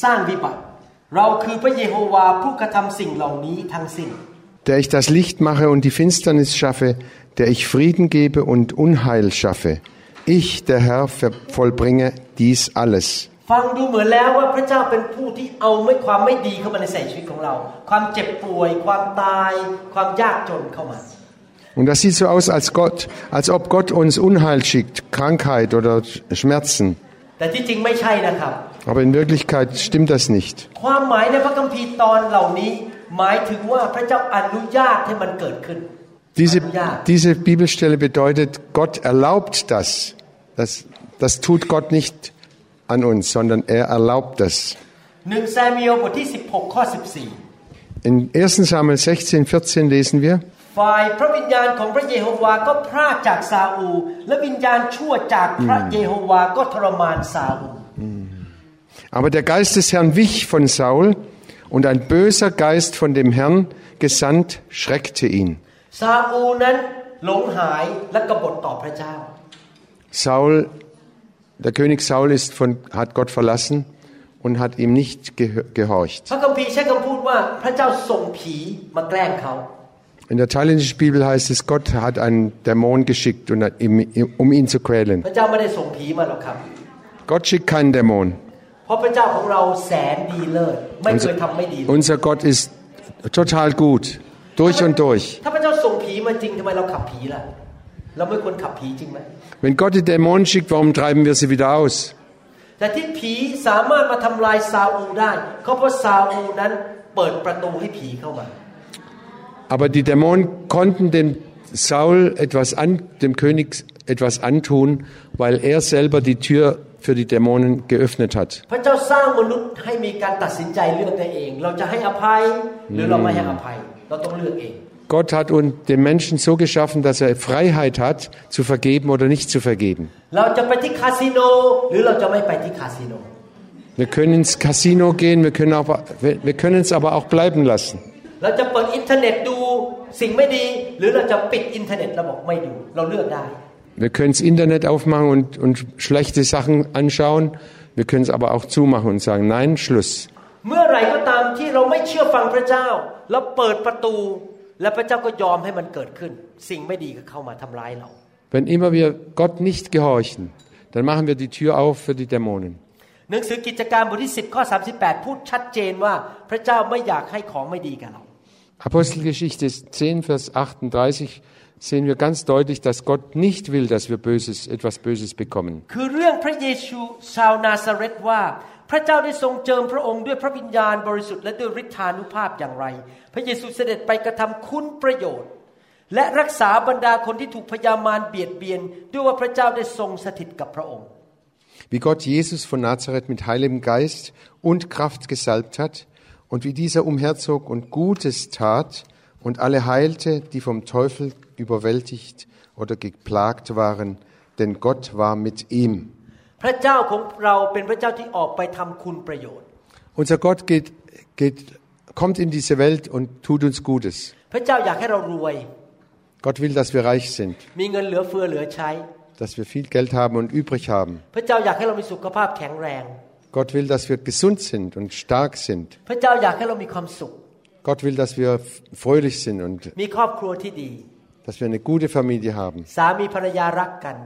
D: สร้างวิบัติ เราคือพระเยโฮวาผู้กระทำสิ่งเหล่านี้ทั้งสิ้น
C: der ich das Licht mache und die Finsternis schaffe, der ich Frieden gebe und Unheil schaffe. Ich, der Herr, ver- vollbringe dies alles.
D: ฟังดูเหมือนแล้วว่าพระเจ้าเป็นผู้ที่เอาไม่ความไม่ดีเข้ามาในใส่ชีวิตของเรา ความเจ็บป่วย ความตาย ความยากจนเข้ามา
C: Und das sieht so aus, als Gott, als ob Gott uns Unheil schickt, Krankheit oder Schmerzen.
D: แต่ที่จริงไม่ใช่นะครับ
C: Aber in Wirklichkeit stimmt das nicht.
D: ความหมายในพระคัมภีร์ตอนเหล่านี้ หมายถึงว่าพระเจ้าอนุญาตให้มันเกิดขึ้น
C: Diese,
D: Ja.
C: diese Bibelstelle bedeutet, Gott erlaubt das. das. Das tut Gott nicht an uns, sondern er erlaubt das.
D: หนึ่งซามูเอลบทที่ 16 ข้อ
C: In 1 Samuel 16, 14 lesen wir,
D: 14 ฝ่ายพระวิญญาณของพระเยโฮวาก็พรากจากซาอูลและวิญญาณชั่วจากพระเยโฮวาก็ทรมานซาอูล
C: aber der Geist des Herrn wich von Saul und ein böser Geist von dem Herrn gesandt schreckte ihn. Saul, der König Saul ist von, hat Gott verlassen und hat ihm nicht gehorcht. In der thailändischen Bibel heißt es, Gott hat einen Dämon geschickt, um ihn zu quälen. Gott schickt keinen Dämon. Unser, Gott ist total gut, durch und durch. Wenn Gott die Dämonen schickt, warum treiben wir sie wieder aus? Aber die Dämonen konnten dem Saul etwas an, dem König etwas antun, weil er selber die Tür für die Dämonen geöffnet hat.
D: พระเจ้าสร้างมนุษย์ให้มีการตัดสินใจเลือกตัวเอง เราจะให้อภัยหรือเราไม่ให้อภัย เราต้องเลือกเอง
C: Gott hat uns den Menschen so geschaffen, dass er Freiheit hat, zu vergeben oder nicht zu vergeben.
D: เราจะไปที่คาสิโนหรือเราจะไม่ไปที่คาสิโน
C: Wir können ins Casino gehen, wir können, auch, wir können es aber auch bleiben lassen.
D: เราจะเปิดอินเทอร์เน็ตดูสิ่งไม่ดี หรือเราจะปิดอินเทอร์เน็ตเราบอกไม่ดู เราเลือกได้
C: Wir können das Internet aufmachen und, und schlechte Sachen anschauen. Wir können es aber auch zumachen und sagen, nein, Schluss.
D: เมื่อไหร่ก็ตามที่เราไม่เชื่อฟังพระเจ้า แล้วเปิดประตู และพระเจ้าก็ยอมให้มันเกิดขึ้น สิ่งไม่ดีก็เข้ามาทำร้ายเรา
C: Wenn immer wir Gott nicht gehorchen, dann machen wir die Tür auf für die Dämonen.
D: หนังสือกิจการบทที่ 10 ข้อ 38 พูดชัดเจนว่าพระเจ้าไม่อยากให้ของไม่ดีกับเรา
C: Apostelgeschichte 10, Vers 38 sehen wir ganz deutlich, dass Gott nicht will, dass wir Böses, etwas Böses bekommen.
D: คือเรื่องพระเยซูชาวนาซาเรตว่า พระเจ้าได้ทรงเจิมพระองค์ด้วยพระวิญญาณบริสุทธิ์และด้วยฤทธานุภาพอย่างไร พระเยซูเสด็จไปกระทำคุณประโยชน์ และรักษาบรรดาคนที่ถูกพยามารเบียดเบียน ด้วยว่าพระเจ้าได้ทรงสถิตกับพระองค์
C: Wie Gott Jesus von Nazareth mit Heiligem Geist und Kraft gesalbt hat und wie dieser umherzog und Gutes tat und alle heilte, die vom Teufel überwältigt oder geplagt waren, denn Gott war mit ihm. Unser Gott geht, geht, kommt in diese Welt und tut uns Gutes. Gott will, dass wir reich sind, dass wir viel Geld haben und übrig haben. Gott will, dass wir gesund sind und stark sind.
D: พระเจ้าอยากให้เรามีความสุข
C: Gott will, dass wir f- fröhlich sind und
D: มีครอบครัวที่ดี
C: dass wir eine gute Familie haben,
D: สามีภรรยารักกัน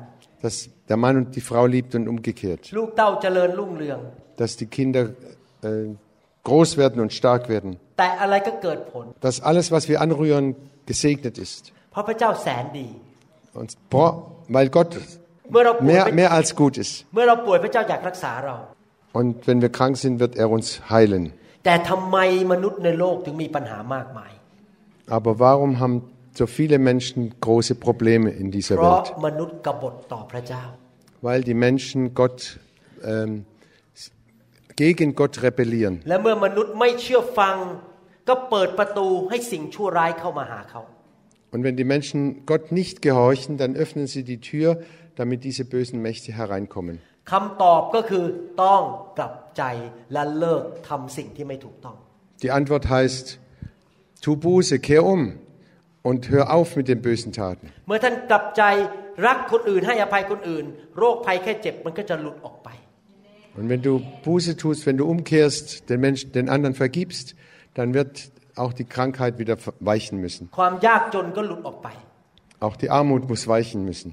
C: dass der Mann und die Frau liebt und umgekehrt,
D: ลูกเต้าเจริญรุ่งเรือง
C: dass die Kinder äh, groß werden und stark werden,
D: แต่อะไรก็เกิดผล
C: dass alles, was wir anrühren, gesegnet ist.
D: เพราะพระเจ้าแสนดี
C: Und bra- weil Gott
D: เมื่อเราป่วย
C: mehr, mehr als gut ist.
D: เมื่อเราป่วยพระเจ้าอยากรักษาเรา
C: Und wenn wir krank sind, wird er uns heilen.
D: แต่ทำไมมนุษย์ในโลกถึงมีปัญหามากมาย
C: Aber warum haben so viele Menschen große Probleme in
D: เพ
C: dieser
D: ราะ
C: Welt?
D: มนุษย์กบฏต่อพระเจ้า
C: Weil die Menschen Gott, ähm, gegen Gott rebellieren.
D: และเมื่อมนุษย์ไม่เชื่อฟัง ก็เปิดประตูให้สิ่งชั่วร้ายเข้ามาหาเขา
C: Und wenn die Menschen Gott nicht gehorchen, dann öffnen sie die Tür, damit diese bösen Mächte hereinkommen.
D: คำตอบก็คือต้องกลับ ใจและเลิกทำสิ่งที่ไม่ถูกต้อง
C: Die Antwort heißt, tu Buße, kehr um und hör auf mit den bösen Taten.
D: เมื่อท่านกลับใจรักคนอื่นให้อภัยคนอื่น โรคภัยแค่เจ็บมันก็จะหลุดออกไป
C: Und wenn du Buße tust, wenn du umkehrst, den Menschen, den anderen vergibst, dann wird auch die Krankheit wieder weichen müssen.
D: ความยากจนก็หลุดออกไป
C: Auch die Armut muss weichen müssen.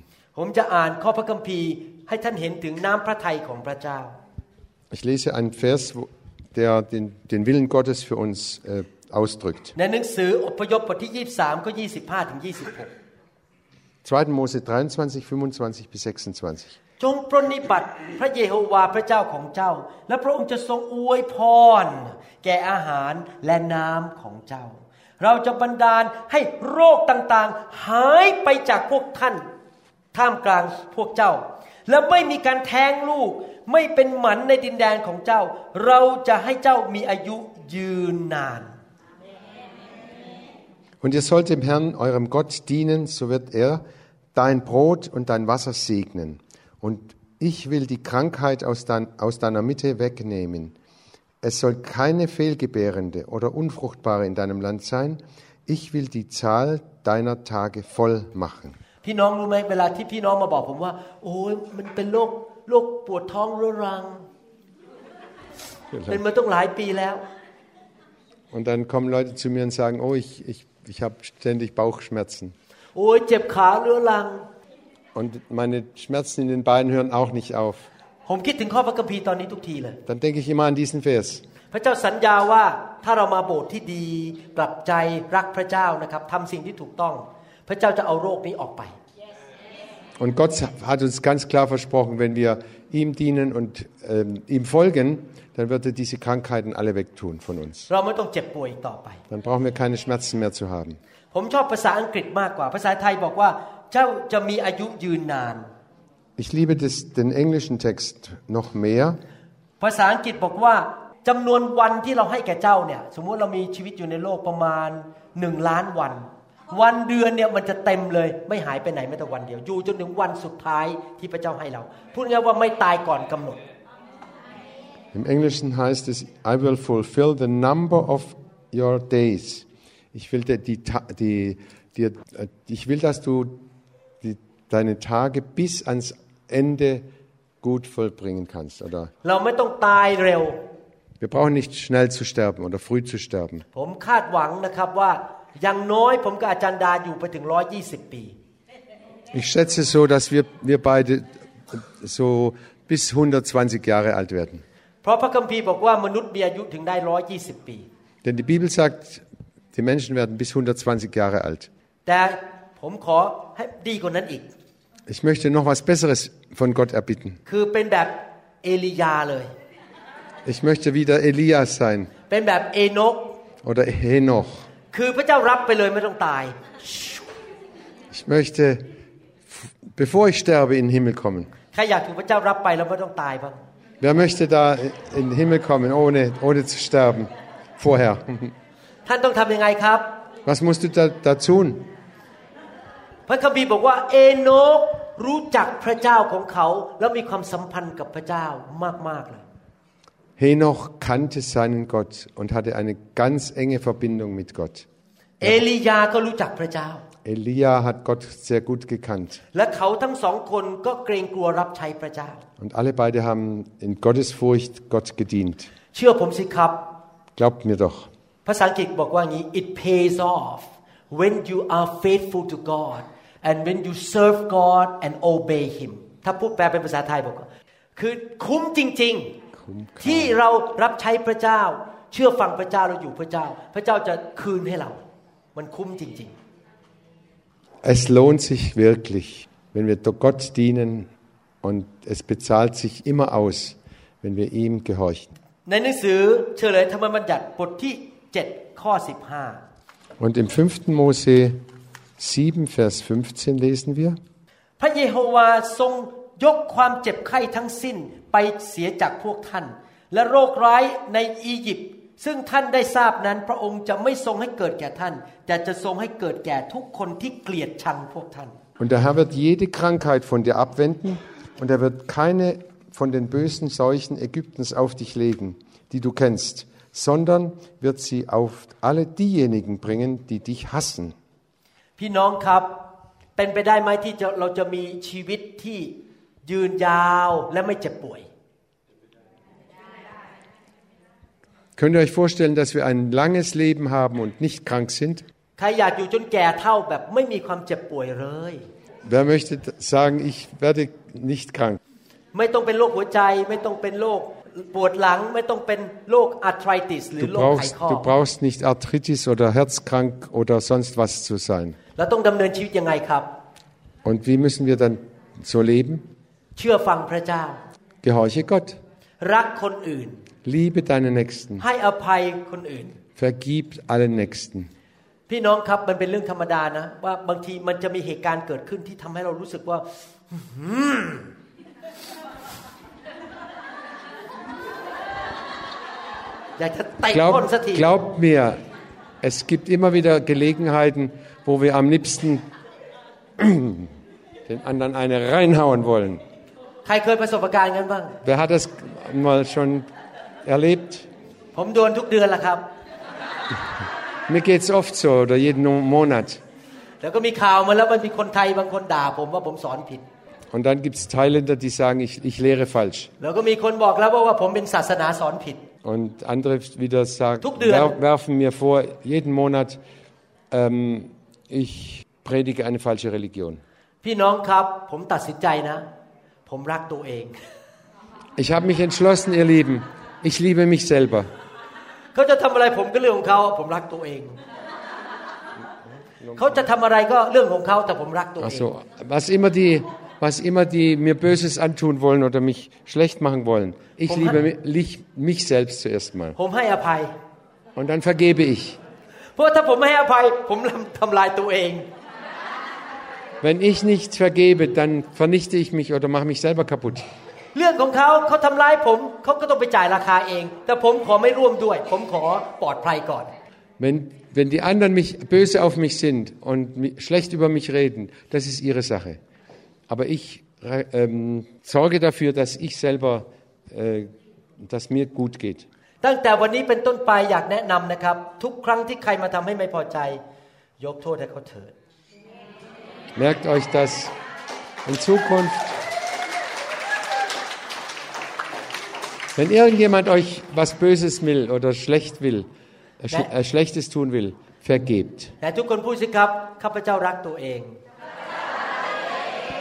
C: Ich lese einen Vers, wo- der den, den Willen Gottes für uns äh, ausdrückt.
D: ในหนังสืออพยพบทที่ 23 ก็ 25ถึง26
C: 2. Mose 23, 25 bis 26.
D: จงปรนนิบัติพระเยโฮวาห์พระเจ้าของเจ้า และพระองค์จะทรงอวยพร แก่อาหารและน้ำของเจ้า เราจะบันดาลให้โรคต่างๆ หายไปจากพวกท่าน ท่ามกลางพวกเจ้า และไม่มีการแท้งลูก ไม่เป็นหมันในดินแดนของเจ้า เราจะให้เจ้ามีอายุยืนนาน
C: Und ihr sollt dem Herrn, eurem Gott, dienen, so wird er dein Brot und dein Wasser segnen. Und ich will die Krankheit aus, dein, aus deiner Mitte wegnehmen. Es soll keine Fehlgebärende oder Unfruchtbare in deinem Land sein. Ich will die Zahl deiner Tage voll machen.
D: พี่น้องรู้ไหมเวลาที่พี่น้องมาบอกผมว่า โอ้ยมันเป็นโรค โรคปวดท้องเรื้อรัง เป็นมาต้องหลายปีแล้ว
C: Und dann kommen Leute zu mir und sagen, oh, ich, ich, ich habe ständig Bauchschmerzen.
D: โอ้ยเจ็บขาเรื้อรัง
C: Und meine Schmerzen in den Beinen hören auch nicht auf.
D: ผมคิดถึงข้อพระคัมภีร์ตอนนี้ทุกทีเลย
C: Dann denke ich immer an diesen Vers.
D: พระเจ้าสัญญาว่าถ้าเรามาโบสถ์ที่ดี กลับใจรักพระเจ้านะครับทำสิ่งที่ถูกต้อง พระเจ้าจะเอาโรคนี้ออกไป
C: Und Gott hat uns ganz klar versprochen, wenn wir ihm dienen und ähm, ihm folgen, dann wird er diese Krankheiten alle wegtun von uns.
D: เราไม่ต้องเจ็บป่วยอีกต่อไป
C: Dann brauchen wir keine Schmerzen mehr zu haben.
D: ผมชอบภาษาอังกฤษมากกว่า ภาษาไทยบอกว่า เจ้าจะมีอายุยืนนาน
C: Ich liebe das, den englischen Text noch mehr.
D: ภาษาอังกฤษบอกว่าจำนวนวันที่เราให้แก่เจ้าเนี่ยสมมุติเรามีชีวิตอยู่ในโลกประมาณหนึ่งล้านวัน วันเดือนเนี่ยมันจะเต็มเลย ไม่หายไปไหนแม้แต่วันเดียว อยู่จนถึงวันสุดท้ายที่พระเจ้าให้เรา พูดง่ายๆว่าไม่ตายก่อนกำหนด
C: Im Englischen heißt es, I will fulfill the number of your days. Ich will, dir die, Ta- die, dir, äh, ich will dass du die, deine Tage bis ans Ende gut vollbringen kannst. Oder
D: เราไม่ต้องตายเร็ว
C: wir brauchen nicht schnell zu sterben oder früh zu sterben.
D: ผมคาดหวังนะครับว่า อย่างน้อยผมกับอาจารย์ดาอยู่ไปถึง 120 ปี
C: Ich schätze so, dass wir, wir beide so bis 120 Jahre alt werden.
D: เพราะพระคัมภีร์บอกว่ามนุษย์มีอายุถึงได้ 120 ปี
C: Denn die Bibel sagt, die Menschen werden bis 120 Jahre alt.
D: แต่ผมขอให้ดีกว่านั้นอีก
C: Ich möchte noch was Besseres von Gott erbitten.
D: คือเป็นแบบเอลียาเลย
C: Ich möchte wieder Elias sein
D: เป็นแบบเอโนก
C: oder Henoch.
D: คือพระเจ้ารับไปเลยไม่ต้องตาย
C: Ich möchte, f- bevor ich sterbe, in den Himmel kommen.
D: ใครอยากถูกพระเจ้ารับไปแล้วไม่ต้องตายบ้าง
C: Wer möchte da in den Himmel kommen, ohne, ohne zu sterben? Vorher.
D: ท่านต้องทำยังไงครับ
C: Was musst du da, da tun?
D: พระคัมภีร์บอกว่าเอโนก รู้จักพระเจ้าของเขา แล้วมีความสัมพันธ์กับพระเจ้ามากๆเลย
C: Henoch kannte seinen Gott und hatte eine ganz enge Verbindung mit Gott.
D: เอลียาก็รู้จักพระเจ้า
C: Elia hat Gott sehr gut gekannt.
D: และเขาทั้งสองคนก็เกรงกลัวรับใช้พระเจ้า
C: Und alle beide haben in Gottesfurcht Gott gedient.
D: เชื่อผมสิครับ
C: Glaubt mir doch.
D: ภาษาอังกฤษบอกว่างี้ it pays off when you are faithful to God and when you serve God and obey Him ถ้าพูดแปลเป็นภาษาไทยบอกว่าคือคุ้มจริง ๆ ที่เรารับใช้พระเจ้า เชื่อฟังพระเจ้าเราอยู่พระเจ้า พระเจ้าจะคืนให้เรา มันคุ้มจริง
C: Es lohnt sich wirklich, wenn wir Gott dienen und es bezahlt sich immer aus, wenn wir ihm gehorchen.
D: ๆ ในหนังสือเฉลยธรรมบัญญัติบทที่ 7 ข้อ 15
C: Und im 5. Mose 7, Vers 15 lesen wir,
D: พระเยโฮวาทรง ยกความเจ็บไข้ทั้งสิ้นไปเสียจากพวกท่าน และโรคร้ายในอียิปต์ซึ่งท่านได้ทราบนั้น พระองค์จะไม่ทรงให้เกิดแก่ท่าน แต่จะทรงให้เกิดแก่ทุกคนที่เกลียดชังพวกท่าน
C: Und der Herr wird jede Krankheit von dir abwenden und er wird keine von den bösen Seuchen Ägyptens auf dich legen, die du kennst, sondern wird sie auf alle diejenigen bringen, die dich hassen.
D: พี่น้องครับ เป็นไปได้ไหมที่จะเราจะมีชีวิตที่ ยืนยาวและไม่เจ็บป่วย
C: Könnt ihr euch vorstellen, dass wir ein langes Leben haben und nicht krank sind?
D: ใครอยากอยู่จนแก่เท่าแบบไม่มีความเจ็บป่วยเลย
C: Wer möchte sagen, ich werde nicht krank?
D: ไม่ต้องเป็นโรคหัวใจ ไม่ต้องเป็นโรคปวดหลัง ไม่ต้องเป็นโรคอาร์ทริติสหรือ
C: Du
D: โรคไข
C: brauchst,
D: ข้อ
C: du brauchst nicht Arthritis oder herzkrank oder sonst was zu sein.
D: เราต้องดำเนินชีวิตยังไงครับ
C: Und wie müssen wir dann so leben?
D: เชื่อฟังพระเจ้า
C: Gehorche Gott.
D: รักคนอื่น
C: Liebe deinen Nächsten.
D: ให้อภัยคนอื่น
C: Vergib allen Nächsten.
D: พี่น้องครับมันเป็นเรื่องธรรมดานะ ว่าบางทีมันจะมีเหตุการณ์เกิดขึ้นที่ทำให้เรารู้สึกว่าอื้อหืออยากจะเตะก้นสัก
C: Glaub,
D: ที
C: glaubt mir, es gibt immer wieder Gelegenheiten, wo wir am liebsten <clears throat> den anderen eine reinhauen wollen.
D: ใครเคยประสบการณ์กันบ้าง
C: Wer hat das mal schon erlebt? <laughs>
D: ผมโดนทุกเดือนละครับ
C: Mir geht es oft so oder jeden Monat.
D: แล้วก็มีข่าวมาแล้วมันมีคนไทยบางคนด่าผมว่าผมสอนผิด
C: Und dann gibt es Thailänder, die sagen, ich, ich lehre falsch.
D: แล้วก็มีคนบอกแล้วว่าผมเป็นศาสนาสอนผิด
C: Und andere wieder sagen,
D: Tuck dir.
C: wer, werfen mir vor, jeden Monat, ähm, ich predige eine falsche Religion.
D: พี่น้องครับ ผมตัดสินใจนะ ผมรักตัวเอง
C: Ich habe mich entschlossen, ihr Lieben, ich liebe mich selber.
D: เขาจะทำอะไรผมก็เรื่องของเขาผมรักตัวเอง เขาจะทำอะไรก็เรื่องของเขาแต่ผมรักตัวเอง
C: Also, <laughs> was immer die, was immer die mir Böses antun wollen oder mich schlecht machen wollen, ich
D: Warum
C: liebe
D: hat-
C: mi- lich- mich selbst zuerst mal.
D: ผมให้อภัย
C: Und dann vergebe ich.
D: เพราะถ้าผมไม่ให้อภัย ผมทำลายตัวเอง
C: Wenn ich nicht vergebe, dann vernichte ich mich oder mache mich selber kaputt.
D: เรื่องของเขาเขาทำร้ายผมเขาก็ต้องไปจ่ายราคาเอง แต่ผมขอไม่ร่วมด้วย ผมขอปลอดภัยก่อน
C: Wenn, wenn die anderen mich, böse auf mich sind und mi- schlecht über mich reden, das ist ihre Sache. Aber ich re- ähm, sorge dafür, dass ich selber, äh, dass mir gut geht.
D: ตั้งแต่วันนี้เป็นต้นไปอยากแนะนำนะครับ ทุกครั้งที่ใครมาทำให้ไม่พอใจ ยกโทษให้เขาเถิด
C: Merkt euch das in Zukunft. Wenn irgendjemand euch was Böses will oder schlecht will, äh, sch äh, Schlechtes tun will, vergebt.
D: แต่ทุกคนพูดสิครับข้าพเจ้ารักตัวเอง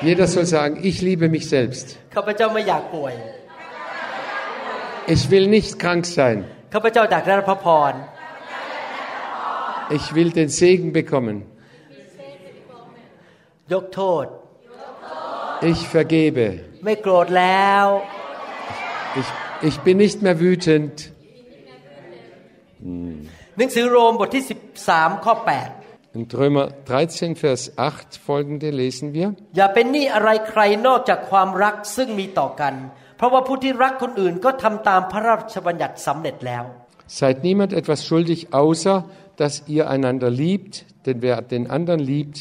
C: Jeder soll sagen, ich liebe mich selbst.
D: ข้าพเจ้าไม่อยากป่วย
C: Ich will nicht krank sein.
D: ข้าพเจ้าอยากได้รับพระพร
C: Ich will den Segen bekommen.
D: ยกโทษ
C: Ich vergebe.
D: ไม่โกรธแล้ว
C: Ich, ich bin nicht mehr wütend.
D: หนังสือโรมบทที่ 13 ข้อ
C: In Römer 13, Vers 8 folgende lesen wir.
D: 8 อย่าเป็นหนี้อะไรใครนอกจากความรักซึ่งมีต่อกัน เพราะว่าผู้ที่รักคนอื่นก็ทำตามพระราชบัญญัติสำเร็จแล้ว
C: Seid niemand etwas schuldig, außer dass ihr einander liebt, denn wer den anderen liebt,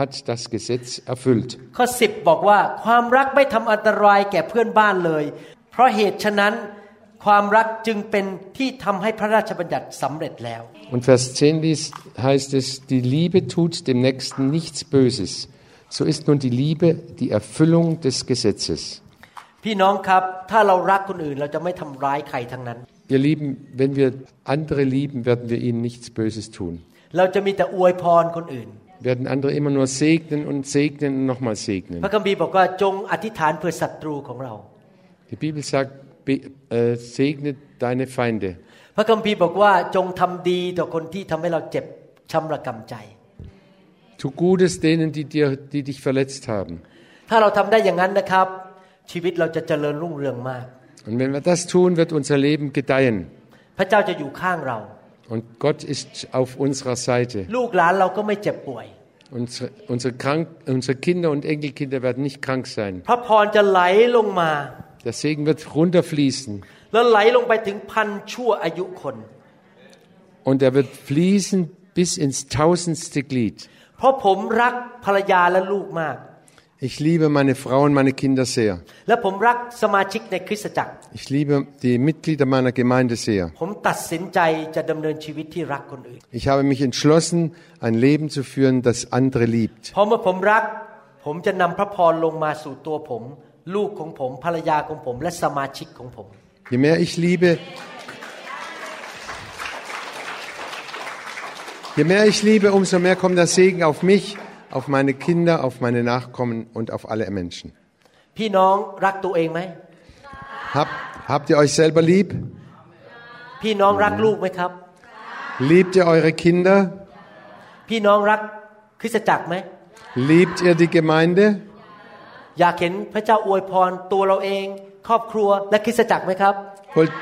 C: hat das Gesetz erfüllt.
D: ข้อ 10 บอกว่าความรักไม่ทำอันตรายแก่เพื่อนบ้านเลย เพราะเหตุฉะนั้นความรักจึงเป็นที่ทำให้พระราชบัญญัติสำเร็จแล้ว
C: Und Vers 10 liest- heißt es, die Liebe tut dem Nächsten nichts Böses. So ist nun die Liebe die Erfüllung des Gesetzes.
D: พี่น้องครับ ถ้าเรารักคนอื่นเราจะไม่ทำร้ายใครทั้งนั้น
C: Ihr Lieben, wenn wir andere lieben, werden wir ihnen nichts Böses tun.
D: เราจะมีแต่อวยพรคนอื่น
C: Wir werden andere immer nur segnen und segnen und nochmal segnen.
D: พระคัมภีร์บอกว่าจงอธิษฐานเพื่อศัตรูของเรา
C: Die Bibel sagt, be, äh, segne deine Feinde.
D: พระคัมภีร์บอกว่าจงทำดีต่อคนที่ทำให้เราเจ็บช้ำระกำใจ
C: Tu Gutes denen, die, dir, die dich verletzt haben.
D: ถ้าเราทำได้อย่างนั้นนะครับ ชีวิตเราจะเจริญรุ่งเรืองมาก
C: Und wenn wir das tun, wird unser Leben gedeihen.
D: พระเจ้าจะอยู่ข้างเรา
C: Und Gott ist auf unserer Seite.
D: ลูกหลานเราก็ไม่เจ็บป่วย
C: Unsere, unsere, krank, unsere Kinder und Enkelkinder werden nicht krank sein.
D: พระพรจะไหลลงมา
C: Der Segen wird runterfließen
D: แล้วไหลลงไปถึงพันชั่วอายุคน
C: und er wird fließen bis ins tausendste Glied.
D: เพราะผมรักภรรยาและลูกมาก
C: ich liebe meine Frau und meine Kinder sehr. Ich liebe die Mitglieder meiner Gemeinde sehr. Ich habe mich entschlossen, ein Leben zu führen, das andere liebt. Je mehr ich liebe, je mehr ich liebe, umso mehr kommt der Segen auf mich, auf meine Kinder, auf meine Nachkommen und auf alle Menschen.
D: พี่น้องรักตัวเองไหม
C: Hab, habt ihr euch selber lieb?
D: พี่น้องรักลูกไหมครับ
C: Liebt ihr eure Kinder?
D: พี่น้องรักคริสตจักรไหม
C: Liebt ihr die Gemeinde?
D: อยากเห็นพระเจ้าอวยพรตัวเราเอง ครอบครัวและคริสตจักรไหมครับ
C: Wollt,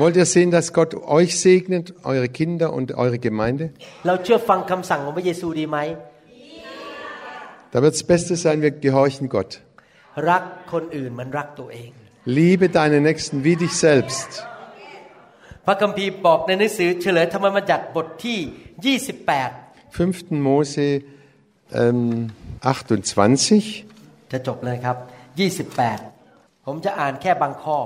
C: wollt ihr sehen, dass Gott euch segnet, eure Kinder und eure Gemeinde?
D: เราเชื่อฟังคำสั่งของพระเยซูดีไหม
C: Da wird das Beste sein, wir gehorchen Gott.
D: รักคนอื่นเหมันรักตัวเอง
C: Liebe deine Nächsten wie dich selbst.
D: พระคัมภีร์บอกในหนังสือเฉลยธรรมบัญญัติบทที่ 28
C: 5. Mose ähm, 28.
D: จะจบเลยครับ 28 ผมจะอ่านแค่บางข้อ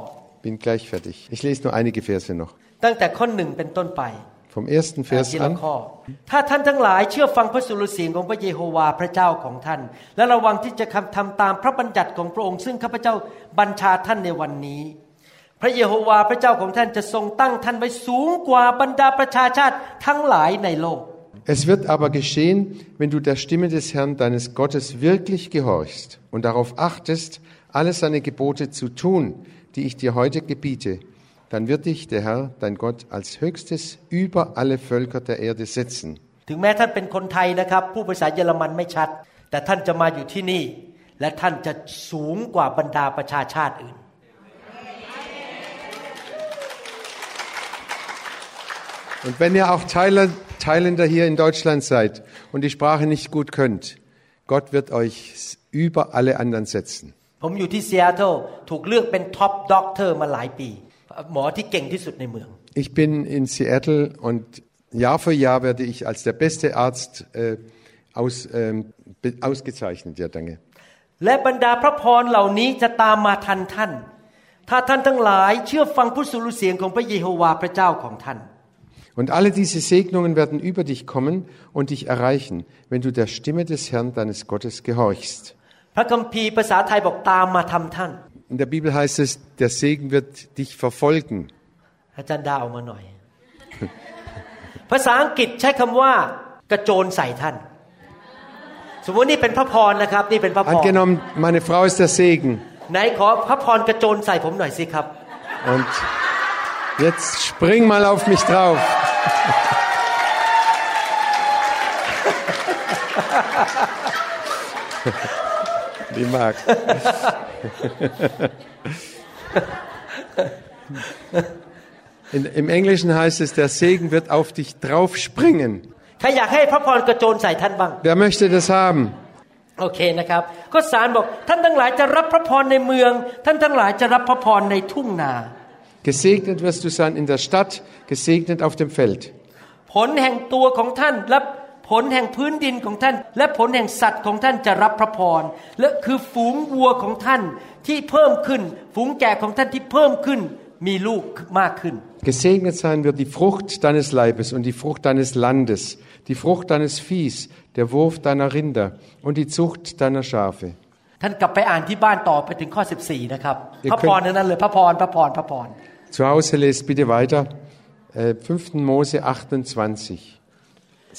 C: Bin gleich fertig. Ich lese nur einige Verse noch.
D: ตั้งแต่ข้อหนึ่งเป็นต้นไป
C: Vom ersten
D: อ่าน
C: Vers
D: ทีละ
C: an.
D: ข้อ ถ้าท่านทั้งหลายเชื่อฟังพระสุรเสียงของพระเยโฮวาห์พระเจ้าของท่าน และระวังที่จะทำตามพระบัญญัติของพระองค์ ซึ่งข้าพเจ้าบัญชาท่านในวันนี้ พระเยโฮวาห์พระเจ้าของท่านจะทรงตั้งท่านไว้สูงกว่าบรรดาประชาชาติทั้งหลายในโลก
C: Es wird aber geschehen, wenn du der Stimme des Herrn deines Gottes wirklich gehorchst und darauf achtest, alle seine Gebote zu tun, die ich dir heute gebiete, dann wird dich der Herr, dein Gott, als höchstes über alle Völker der Erde setzen.
D: ถึงแม้ท่านเป็นคนไทยนะครับ ผู้ภาษาเยอรมันไม่ชัด แต่ท่านจะมาอยู่ที่นี่ และท่านจะสูงกว่าบรรดาประชาชาติอื่น
C: Und wenn ihr auch Thailand, Thailänder hier in Deutschland seid und die Sprache nicht gut könnt, Gott wird euch über alle anderen setzen.
D: ผมอยู่ที่ซีแอตเทิลถูกเลือกเป็นท็อปด็อกเตอร์มาหลายปี หมอที่เก่งที่สุดในเมือง
C: Ich bin in Seattle und Jahr für Jahr werde ich als der beste Arzt äh, aus, ähm, be- ausgezeichnet. Ja, danke.
D: และบรรดาพระพรเหล่านี้จะตามมาทันท่าน ถ้าท่านทั้งหลายเชื่อฟังผู้สุรเสียงของพระเยโฮวาห์พระเจ้าของท่าน
C: Und alle diese Segnungen werden über dich kommen und dich erreichen, wenn du der Stimme des Herrn deines Gottes gehorchst.
D: พระคัมภีร์ภาษาไทยบอกตามมาทำท่าน
C: In der Bibel heißt es, der Segen wird dich verfolgen.
D: อาจารย์ดาเอามาหน่อย <laughs> ภาษาอังกฤษใช้คำว่ากระโจนใส่ท่าน สมมตินี่เป็นพระพรนะครับ นี่เป็นพระพร
C: Angenommen, meine Frau ist der Segen.
D: ไหนขอพระพรกระโจนใส่ผมหน่อยสิครับ
C: Und jetzt spring mal auf mich drauf. <laughs> Die mag. <laughs> <laughs> In, Im Englischen heißt es, der Segen wird auf dich draufspringen.
D: ใครอยากให้พระพรกระโจนใส่ท่านบ้าง
C: Wer möchte das haben?
D: โอเคนะครับข้อสารบอกท่านทั้งหลายจะรับพระพรในเมือง ท่านทั้งหลายจะรับพระพรในทุ่งนา
C: Gesegnet wirst du sein in der Stadt, gesegnet auf dem Feld.
D: ผลแห่งตัวของท่านและ ผลแห่งพื้นดินของท่าน และผลแห่งสัตว์ของท่านจะรับพระพร และคือฝูงวัวของท่านที่เพิ่มขึ้น ฝูงแกะของท่านที่เพิ่มขึ้น มีลูกมากขึ้น
C: Gesegnet sein wird die Frucht deines Leibes und die Frucht deines Landes, die Frucht deines Viehs, der Wurf deiner Rinder und die Zucht deiner Schafe.
D: ท่านกลับไปอ่านที่บ้านต่อไปถึงข้อ 14 นะครับ
C: Ihr
D: พระพร
C: könnt-
D: นั้นเลยพระพรพระพรพระพร
C: Zu Hause lest bitte weiter. Äh, 5. Mose 28.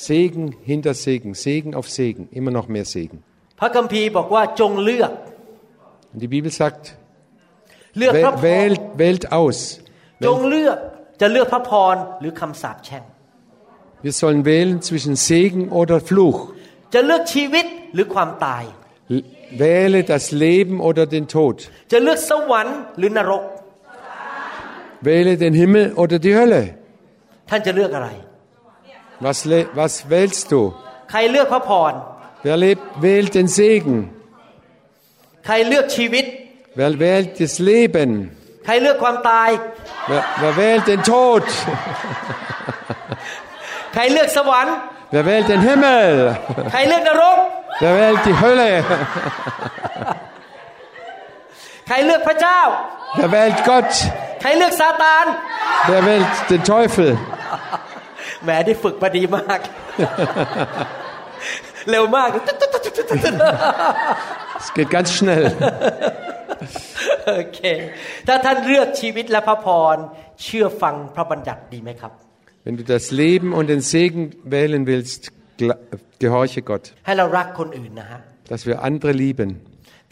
C: Segen hinter Segen, Segen auf Segen, immer noch mehr Segen.
D: พระคัมภีร์บอกว่าจงเลือก
C: Und die Bibel sagt,
D: เลือกพระพ
C: wäh-
D: ร
C: wählt, wählt aus.
D: จงเลือกจะเลือกพระพรหรือคำสาปแช่ง
C: Wir sollen wählen zwischen Segen oder Fluch.
D: จะเลือกชีวิตหรือความตาย
C: L- Wähle das Leben oder den Tod.
D: จะเลือกสวรรค์หรือนรก
C: Wähle den Himmel oder die Hölle.
D: ท่านจะเลือกอะไร
C: Was, le- was wählst du?
D: ใครเลือกพระพร
C: Wer lebt, wählt den Segen.
D: ใครเลือกชีวิต
C: Wer wählt das Leben?
D: ใครเลือกความตาย
C: Wer, wer wählt den Tod? <laughs>
D: ใครเลือกสวรรค์
C: Wer wählt den Himmel?
D: ใครเลือกนรก
C: Wer wählt die Hölle? <laughs>
D: ใครเลือกพระเจ้า
C: Wer wählt Gott? <laughs>
D: ใครเลือกซาตาน
C: Wer wählt den Teufel?
D: แหมได้ฝึกมาดีมาก เร็วมาก
C: Es geht ganz schnell.
D: โอเคถ้าท่านเลือกชีวิตและพระพรเชื่อฟังพระบัญญัติดีไหมครับ
C: Wenn du das Leben und den Segen wählen willst, gla- gehorche Gott,
D: ให้เรารักคนอื่นนะฮะ
C: dass wir andere lieben.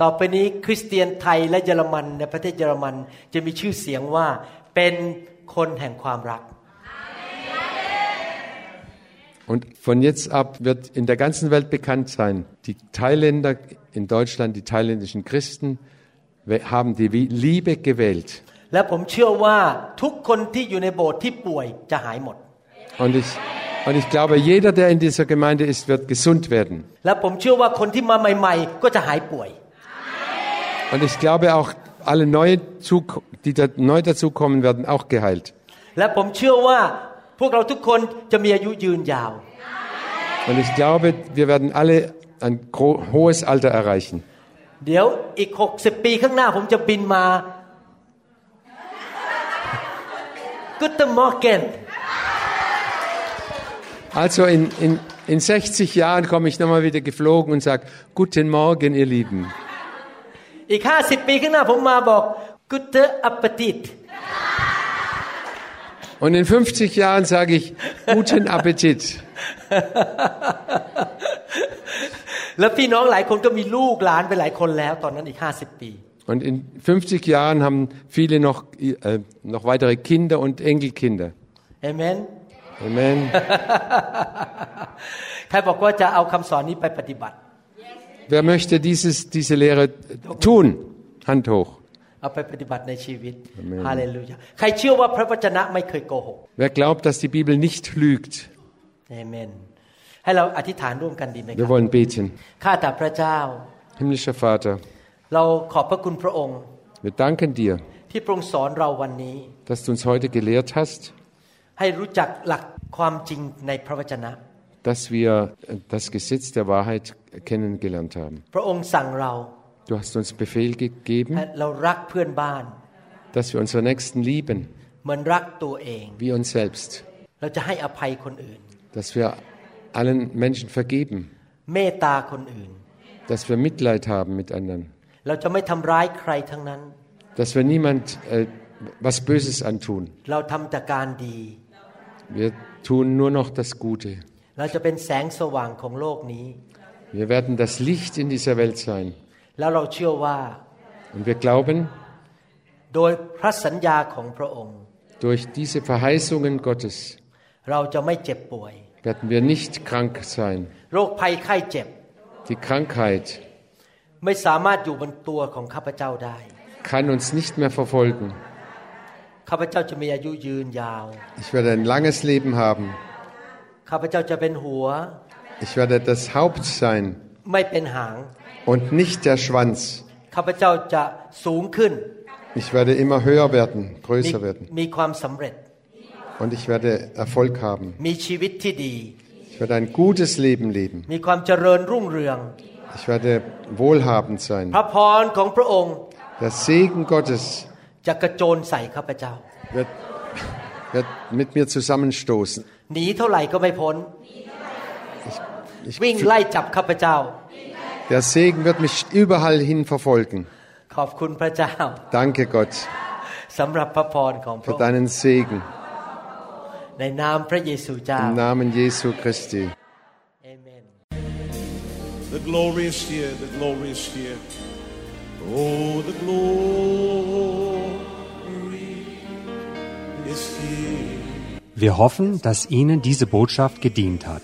D: ต่อไปนี้คริสเตียนไทยและเยอรมันในประเทศเยอรมันจะมีชื่อเสียงว่าเป็นคนแห่งความรัก
C: Und von jetzt ab wird in der ganzen Welt bekannt sein, die Thailänder in Deutschland, die thailändischen Christen, we- haben die Wi- Liebe gewählt.
D: และผมเชื่อว่าทุกคนที่อยู่ในโบสถ์ที่ป่วยจะหายหมด
C: Und ich, und ich glaube, jeder, der in dieser Gemeinde ist, wird gesund werden.
D: และผมเชื่อว่าคนที่มาใหม่ ๆ ก็จะหายป่วย
C: Und ich glaube auch, alle neu, Zuk- die da neu dazukommen, werden auch geheilt.
D: และผมเชื่อว่า พวกเราทุกคนจะมีอายุยืนยาว
C: Und ich glaube, wir werden alle ein gro- hohes Alter erreichen.
D: เดี๋ยวอีก 60 ปีข้างหน้าผมจะบินมา Guten Morgen
C: Also in, in, in 60 Jahren komme ich nochmal wieder geflogen und sage, guten Morgen, ihr Lieben.
D: อีก 50 ปีข้างหน้าผมมาบอก Guten Appetit
C: Und in 50 Jahren sage ich, guten Appetit. <laughs>
D: แล้วพี่น้องหลายคนก็มีลูกหลานไปหลายคนแล้วตอนนั้นอีก 50 ปี
C: Und in 50 Jahren haben viele noch, äh, noch weitere Kinder und Enkelkinder.
D: เอเมน
C: Amen. <laughs>
D: ใครบอกว่าจะเอาคำสอนนี้ไปปฏิบัติ
C: Wer möchte dieses, diese Lehre tun? Hand hoch.
D: เอาไปปฏิบัติในชีวิตฮาเลลูยาใครเชื่อว่าพระวจนะไม่เคยโกหก
C: Wer glaubt, dass die Bibel nicht lügt?
D: เอเมน ให้เราอธิษฐานร่วมกันดีไหมค
C: Wir
D: รับ
C: wollen beten.
D: ข้าแต่พระเจ้า
C: Himmlischer Vater,
D: เราขอบพระคุณพระองค์
C: wir danken dir,
D: ที่พระองค์สอนเราวันนี้
C: dass du uns heute gelehrt hast,
D: ให้รู้จักหลักความจริงในพระวจนะ
C: dass wir äh, das Gesetz der Wahrheit kennengelernt haben.
D: พระองค์สั่งเรา
C: Du hast uns Befehl gegeben, dass wir unsere Nächsten lieben, wie uns selbst. Dass wir allen Menschen vergeben, dass wir Mitleid haben mit anderen, dass wir niemand äh, was Böses antun. Wir tun nur noch das Gute. Wir werden das Licht in dieser Welt sein.
D: แล้วเราเชื่อว่า
C: Und wir glauben,
D: โดยพระสัญญาของพระองค์
C: durch diese Verheißungen Gottes
D: เราจะไม่เจ็บป่วย
C: werden wir nicht krank sein.
D: โรคภัยไข้เจ็บ
C: Die Krankheit
D: ไม่สามารถอยู่บนตัวของข้าพเจ้าได้
C: kann uns nicht mehr verfolgen.
D: ข้าพเจ้าจะมีอายุยืนยาว
C: Ich werde ein langes Leben haben.
D: ข้าพเจ้าจะเป็นหัว
C: Ich werde das Haupt sein
D: ไม่เป็นหาง
C: und nicht der Schwanz. Ich werde immer höher werden, größer werden. Und ich werde Erfolg haben. Ich werde ein gutes Leben leben. Ich werde wohlhabend sein. Der Segen Gottes wird, wird mit mir zusammenstoßen. Ich,
D: ich, ich,
C: der Segen wird mich überall hin verfolgen.
D: ขอบคุณพระเจ้า
C: Danke Gott
D: สำหรับพระพรของพระ
C: für
D: องค์
C: deinen Segen.
D: ในนามพระเยซูเจ้า
C: Im Namen Jesu Christi.
D: เอเมน
E: The glory is here, the glory is here. Oh, the glory is here.
F: Wir hoffen, dass Ihnen diese Botschaft gedient hat.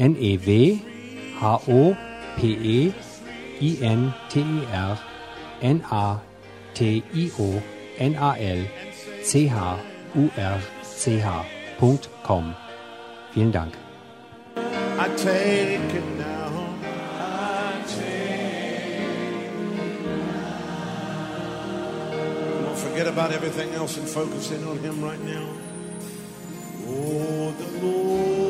F: E N-E-W-H-O-P-E-I-N-T-E-R N-A-T-I-O-N-A-L-C-H-U-R-C-H.com. Vielen Dank.
E: I take it now. I take Come on, forget about everything else and focus in on Him right now. Oh, the glory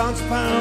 E: God's power.